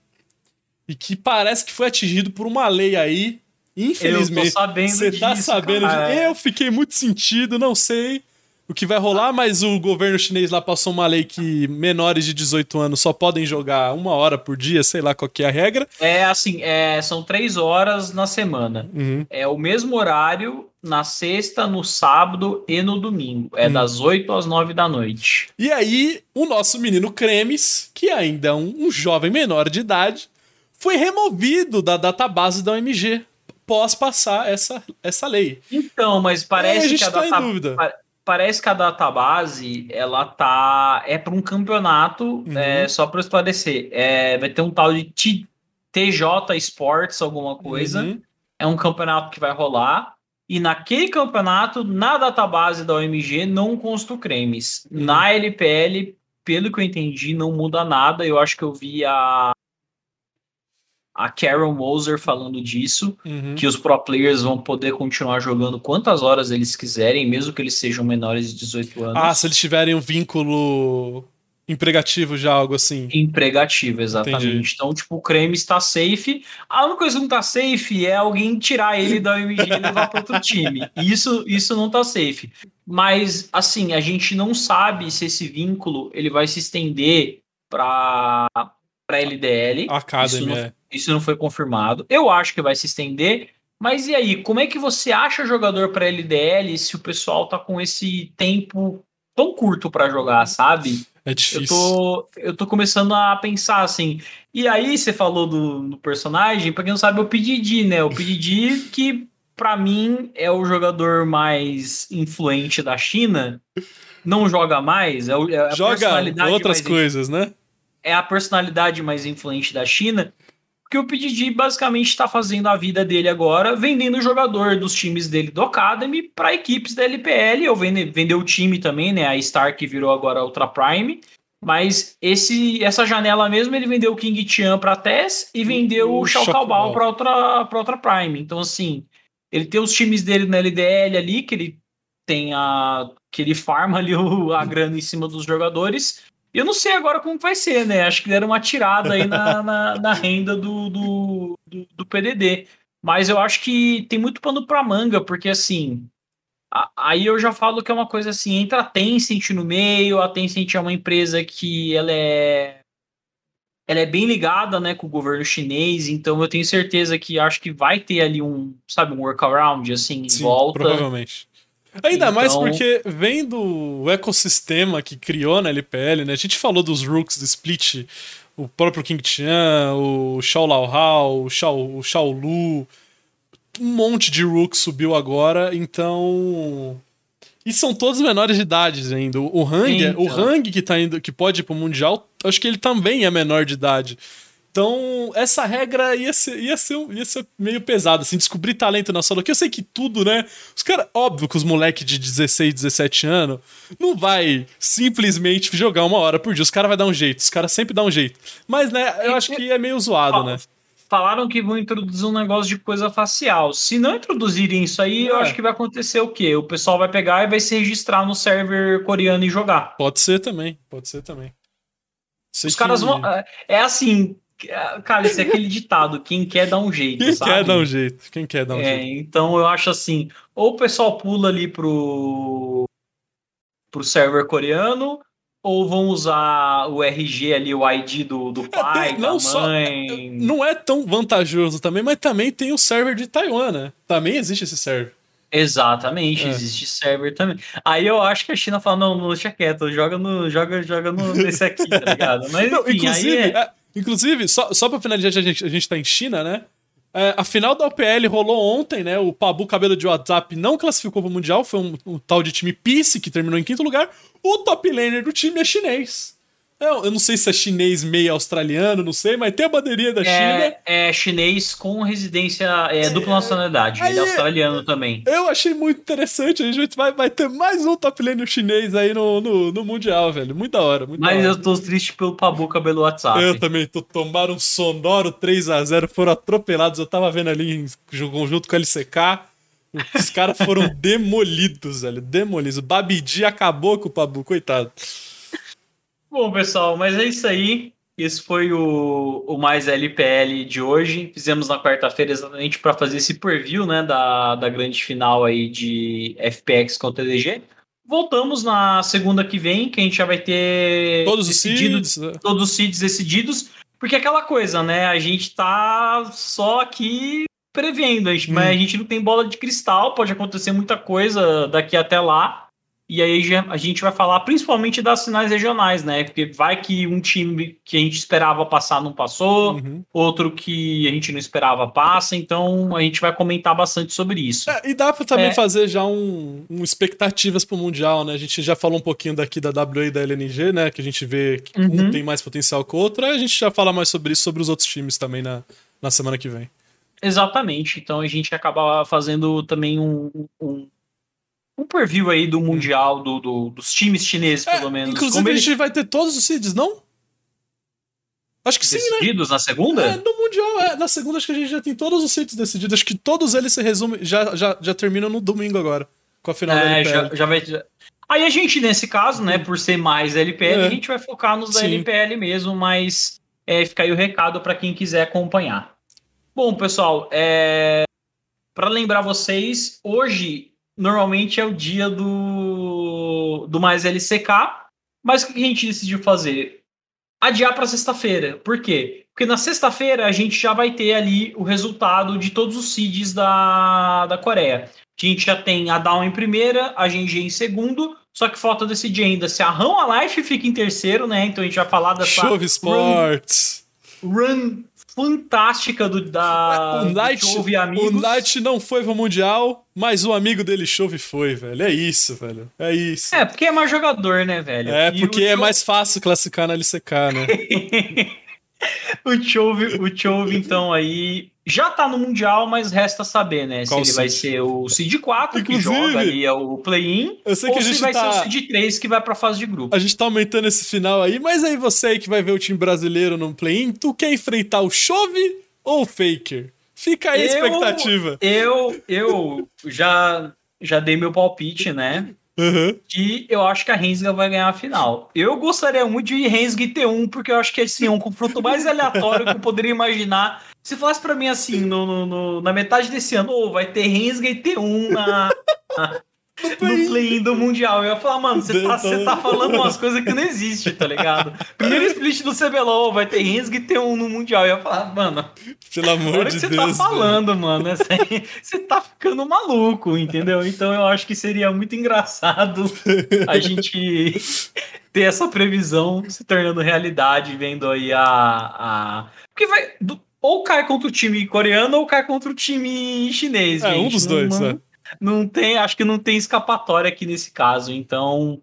E que parece que foi atingido por uma lei aí. Infelizmente. Eu tô sabendo Você tá disso, sabendo. cara. de- Eu fiquei muito sentido, não sei o que vai rolar, mas o governo chinês lá passou uma lei que menores de 18 anos só podem jogar uma hora por dia, sei lá qual que é a regra. É assim, é, são três horas na semana. Uhum. É o mesmo horário na sexta, no sábado e no domingo. É Hum. das 8 às 9 da noite. E aí, o nosso menino Cremes, que ainda é um, um jovem menor de idade, foi removido da database da OMG pós passar essa, essa lei. Então, mas parece a gente que a tá em data- Parece que a database, ela tá. É para um campeonato, Uhum. é, só para esclarecer. É, vai ter um tal de T- TJ Sports, alguma coisa. Uhum. É um campeonato que vai rolar. E naquele campeonato, na database da OMG, não consta o cremes. Uhum. Na LPL, pelo que eu entendi, não muda nada. Eu acho que eu vi a. A Karen Moser falando disso Uhum. que os pro players vão poder continuar jogando quantas horas eles quiserem, mesmo que eles sejam menores de 18 anos. Ah, se eles tiverem um vínculo empregativo já, algo assim. Empregativo, exatamente. Entendi. Então, tipo, o creme está safe. A única coisa que não tá safe é alguém tirar ele da OMG e levar para outro time. Isso, isso não tá safe. Mas, assim, a gente não sabe se esse vínculo ele vai se estender para para LDL. Isso Academy, não, é. Isso não foi confirmado. Eu acho que vai se estender. Mas e aí, como é que você acha jogador para LDL se o pessoal tá com esse tempo tão curto para jogar, sabe? É Eu difícil. tô, eu tô começando a pensar assim. E aí, você falou do, do personagem, pra quem não sabe, é o PDD, né? O PDD, que pra mim é o jogador mais influente da China, não joga mais, é, o- é a Joga personalidade outras mais coisas, né? é a personalidade mais influente da China, porque o PDD basicamente está fazendo a vida dele agora, vendendo jogador dos times dele do Academy para equipes da LPL, ou vende, vendeu o time também, né? A Star que virou agora a Ultra Prime. Mas esse, essa janela mesmo, ele vendeu o King Tian para TES e vendeu o o Shao Kahn. para outra, pra outra Prime. Então, assim, ele tem os times dele na LDL ali, que ele tem a. que ele farma ali o- a grana em cima dos jogadores. Eu não sei agora como vai ser, né? Acho que deram uma tirada aí na, [laughs] na, na renda do, do, do, do PDD. Mas eu acho que tem muito pano pra manga, porque assim. a- Aí eu já falo que é uma coisa assim, entra a Tencent no meio, a Tencent é uma empresa que ela é ela é bem ligada, né, com o governo chinês, então eu tenho certeza que acho que vai ter ali um, sabe, um workaround assim em Sim, volta. provavelmente. Ainda mais Então- porque vem do ecossistema que criou na LPL, né? A gente falou dos Rooks do Split, o próprio King Tian, o Shao Lao Hao, o Shao, o Shao Lu, um monte de Rooks subiu agora, então. E são todos menores de idade ainda. O Hang, Então. o Hang que tá indo, que pode ir pro Mundial, acho que ele também é menor de idade. Então, essa regra ia ser, ia ser, ia ser meio pesada, assim, descobrir talento na solo, que eu sei que tudo, né? Os caras, óbvio que os moleques de 16, 17 anos não vai simplesmente jogar uma hora por dia. Os caras vai dar um jeito, os caras sempre dão um jeito. Mas, né, eu acho que é meio zoado, né? Falaram que vão introduzir um negócio de coisa facial. Se não introduzirem isso aí, eu É. acho que vai acontecer o quê? O pessoal vai pegar e vai se registrar no server coreano e jogar. Pode ser também, pode ser também. Sei Os que- caras vão. é- É assim, cara, esse é aquele ditado: quem quer dá um jeito. Quem sabe? quer dar um jeito? Quem quer dar um É, jeito? então eu acho assim: ou o pessoal pula ali pro, pro server coreano, ou vão usar o RG ali, o ID do, do pai, É, tem- não da só- mãe. Não é tão vantajoso também, mas também tem o server de Taiwan, né? Também existe esse server. Exatamente, É. existe server também. Aí eu acho que a China fala, não, não deixa quieto, joga no, joga, joga no, nesse aqui, tá ligado? Mas Não, enfim, inclusive, aí é, é, inclusive só, só pra finalizar, a gente, a gente tá em China, né? É, a final da OPL rolou ontem, né? O Pabu Cabelo de WhatsApp não classificou pro Mundial, foi um, um tal de time Peace que terminou em quinto lugar. O top laner do time é chinês. Eu, eu não sei se é chinês meio australiano, não sei, mas tem a bandeirinha da é, China. É chinês com residência é, dupla nacionalidade. Aí, ele é australiano também. Eu achei muito interessante. A gente vai, vai ter mais um top lane chinês aí no, no, no Mundial, velho. Muito da hora. Muito mas da hora. eu tô triste pelo Pabuca pelo WhatsApp. Eu também. Tô, tomaram um sonoro 3 a 0 foram atropelados. Eu tava vendo ali em conjunto com o LCK. Os caras foram [laughs] demolidos, velho. Demolidos. O Babidi acabou com o Pabu, coitado. Bom, pessoal, mas é isso aí. Esse foi o, o mais LPL de hoje. Fizemos na quarta-feira exatamente para fazer esse preview né, da, da grande final aí de FPX contra DG. Voltamos na segunda que vem, que a gente já vai ter todos os seeds, né? todos os seeds decididos, porque é aquela coisa, né? A gente tá só aqui prevendo, a gente, hum. mas a gente não tem bola de cristal, pode acontecer muita coisa daqui até lá. E aí a gente vai falar principalmente das finais regionais, né? Porque vai que um time que a gente esperava passar não passou, uhum. outro que a gente não esperava passa, então a gente vai comentar bastante sobre isso. É, e dá para também é. fazer já um, um expectativas para o Mundial, né? A gente já falou um pouquinho daqui da WA e da LNG, né? Que a gente vê que uhum. um tem mais potencial que o outro, a gente já fala mais sobre isso, sobre os outros times também na, na semana que vem. Exatamente, então a gente acaba fazendo também um, um um preview aí do Mundial, do, do dos times chineses, é, pelo menos. Inclusive, Como a gente ele... vai ter todos os seeds, não? Acho que decididos sim, né? Decididos na segunda? É, no Mundial, é. Na segunda, acho que a gente já tem todos os seeds decididos. Acho que todos eles se resumem, já, já, já terminam no domingo agora, com a final é, da LPL. Já, já vai. Aí a gente, nesse caso, né, por ser mais LPL, é. a gente vai focar nos da LPL mesmo, mas é, fica aí o recado para quem quiser acompanhar. Bom, pessoal, é... para lembrar vocês, hoje normalmente é o dia do, do mais LCK, mas o que a gente decidiu fazer? Adiar para sexta-feira. Por quê? Porque na sexta-feira a gente já vai ter ali o resultado de todos os seeds da, da Coreia. A gente já tem a Down em primeira, a GG em segundo, só que falta decidir ainda se a Rão Life fica em terceiro, né? Então a gente vai falar dessa. Chove Sports! Run, run fantástica do, da o Knight, O Knight não foi pro Mundial, mas o amigo dele Chove foi, velho. É isso, velho. É isso. É, porque é mais jogador, né, velho? É, e porque é Chove... mais fácil classificar na LCK, né? [laughs] o Chove, o Chove, então, aí já tá no Mundial, mas resta saber, né? Qual se ele vai ser o Seed 4, Inclusive, que joga ali é o play-in, ou se vai tá... ser o Seed 3, que vai pra fase de grupo. A gente tá aumentando esse final aí, mas aí você aí que vai ver o time brasileiro no play-in, tu quer enfrentar o Chove ou o Faker? Fica aí a expectativa. Eu, eu já, já dei meu palpite, né? Uhum. E eu acho que a Rensga vai ganhar a final. Eu gostaria muito de Rensga T1, porque eu acho que esse é um confronto mais aleatório que eu poderia imaginar. Se falasse para mim assim, no, no, no, na metade desse ano, oh, vai ter Rensga e T1 na, [laughs] no play-in do Mundial. Eu ia falar, mano, você tá, tá falando umas coisas que não existem, tá ligado? Primeiro split do CBLOL, vai ter Rensga e T1 no Mundial. Eu ia falar, mano. Pelo amor de que Deus. Você tá falando, mano. Você tá ficando maluco, entendeu? Então eu acho que seria muito engraçado a gente ter essa previsão se tornando realidade, vendo aí a. a... Porque vai. Do... Ou cai contra o time coreano ou cai contra o time chinês. É, gente. um dos dois, não, é não tem, acho que não tem escapatória aqui nesse caso. Então,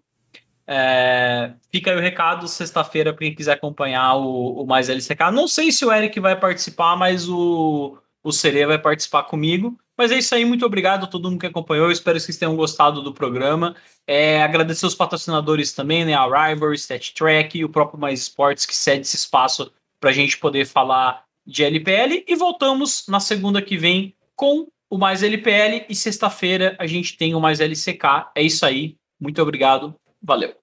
é, fica aí o recado sexta-feira para quem quiser acompanhar o, o, Mais LCK. Não sei se o Eric vai participar, mas o, o Sereia vai participar comigo. Mas é isso aí, muito obrigado a todo mundo que acompanhou. espero que vocês tenham gostado do programa. É, agradecer os patrocinadores também, né? A Rivalry, Stat Track e o próprio Mais Esportes que cede esse espaço para a gente poder falar de LPL. E voltamos na segunda que vem com o Mais LPL e sexta-feira a gente tem o Mais LCK. É isso aí. Muito obrigado. Valeu.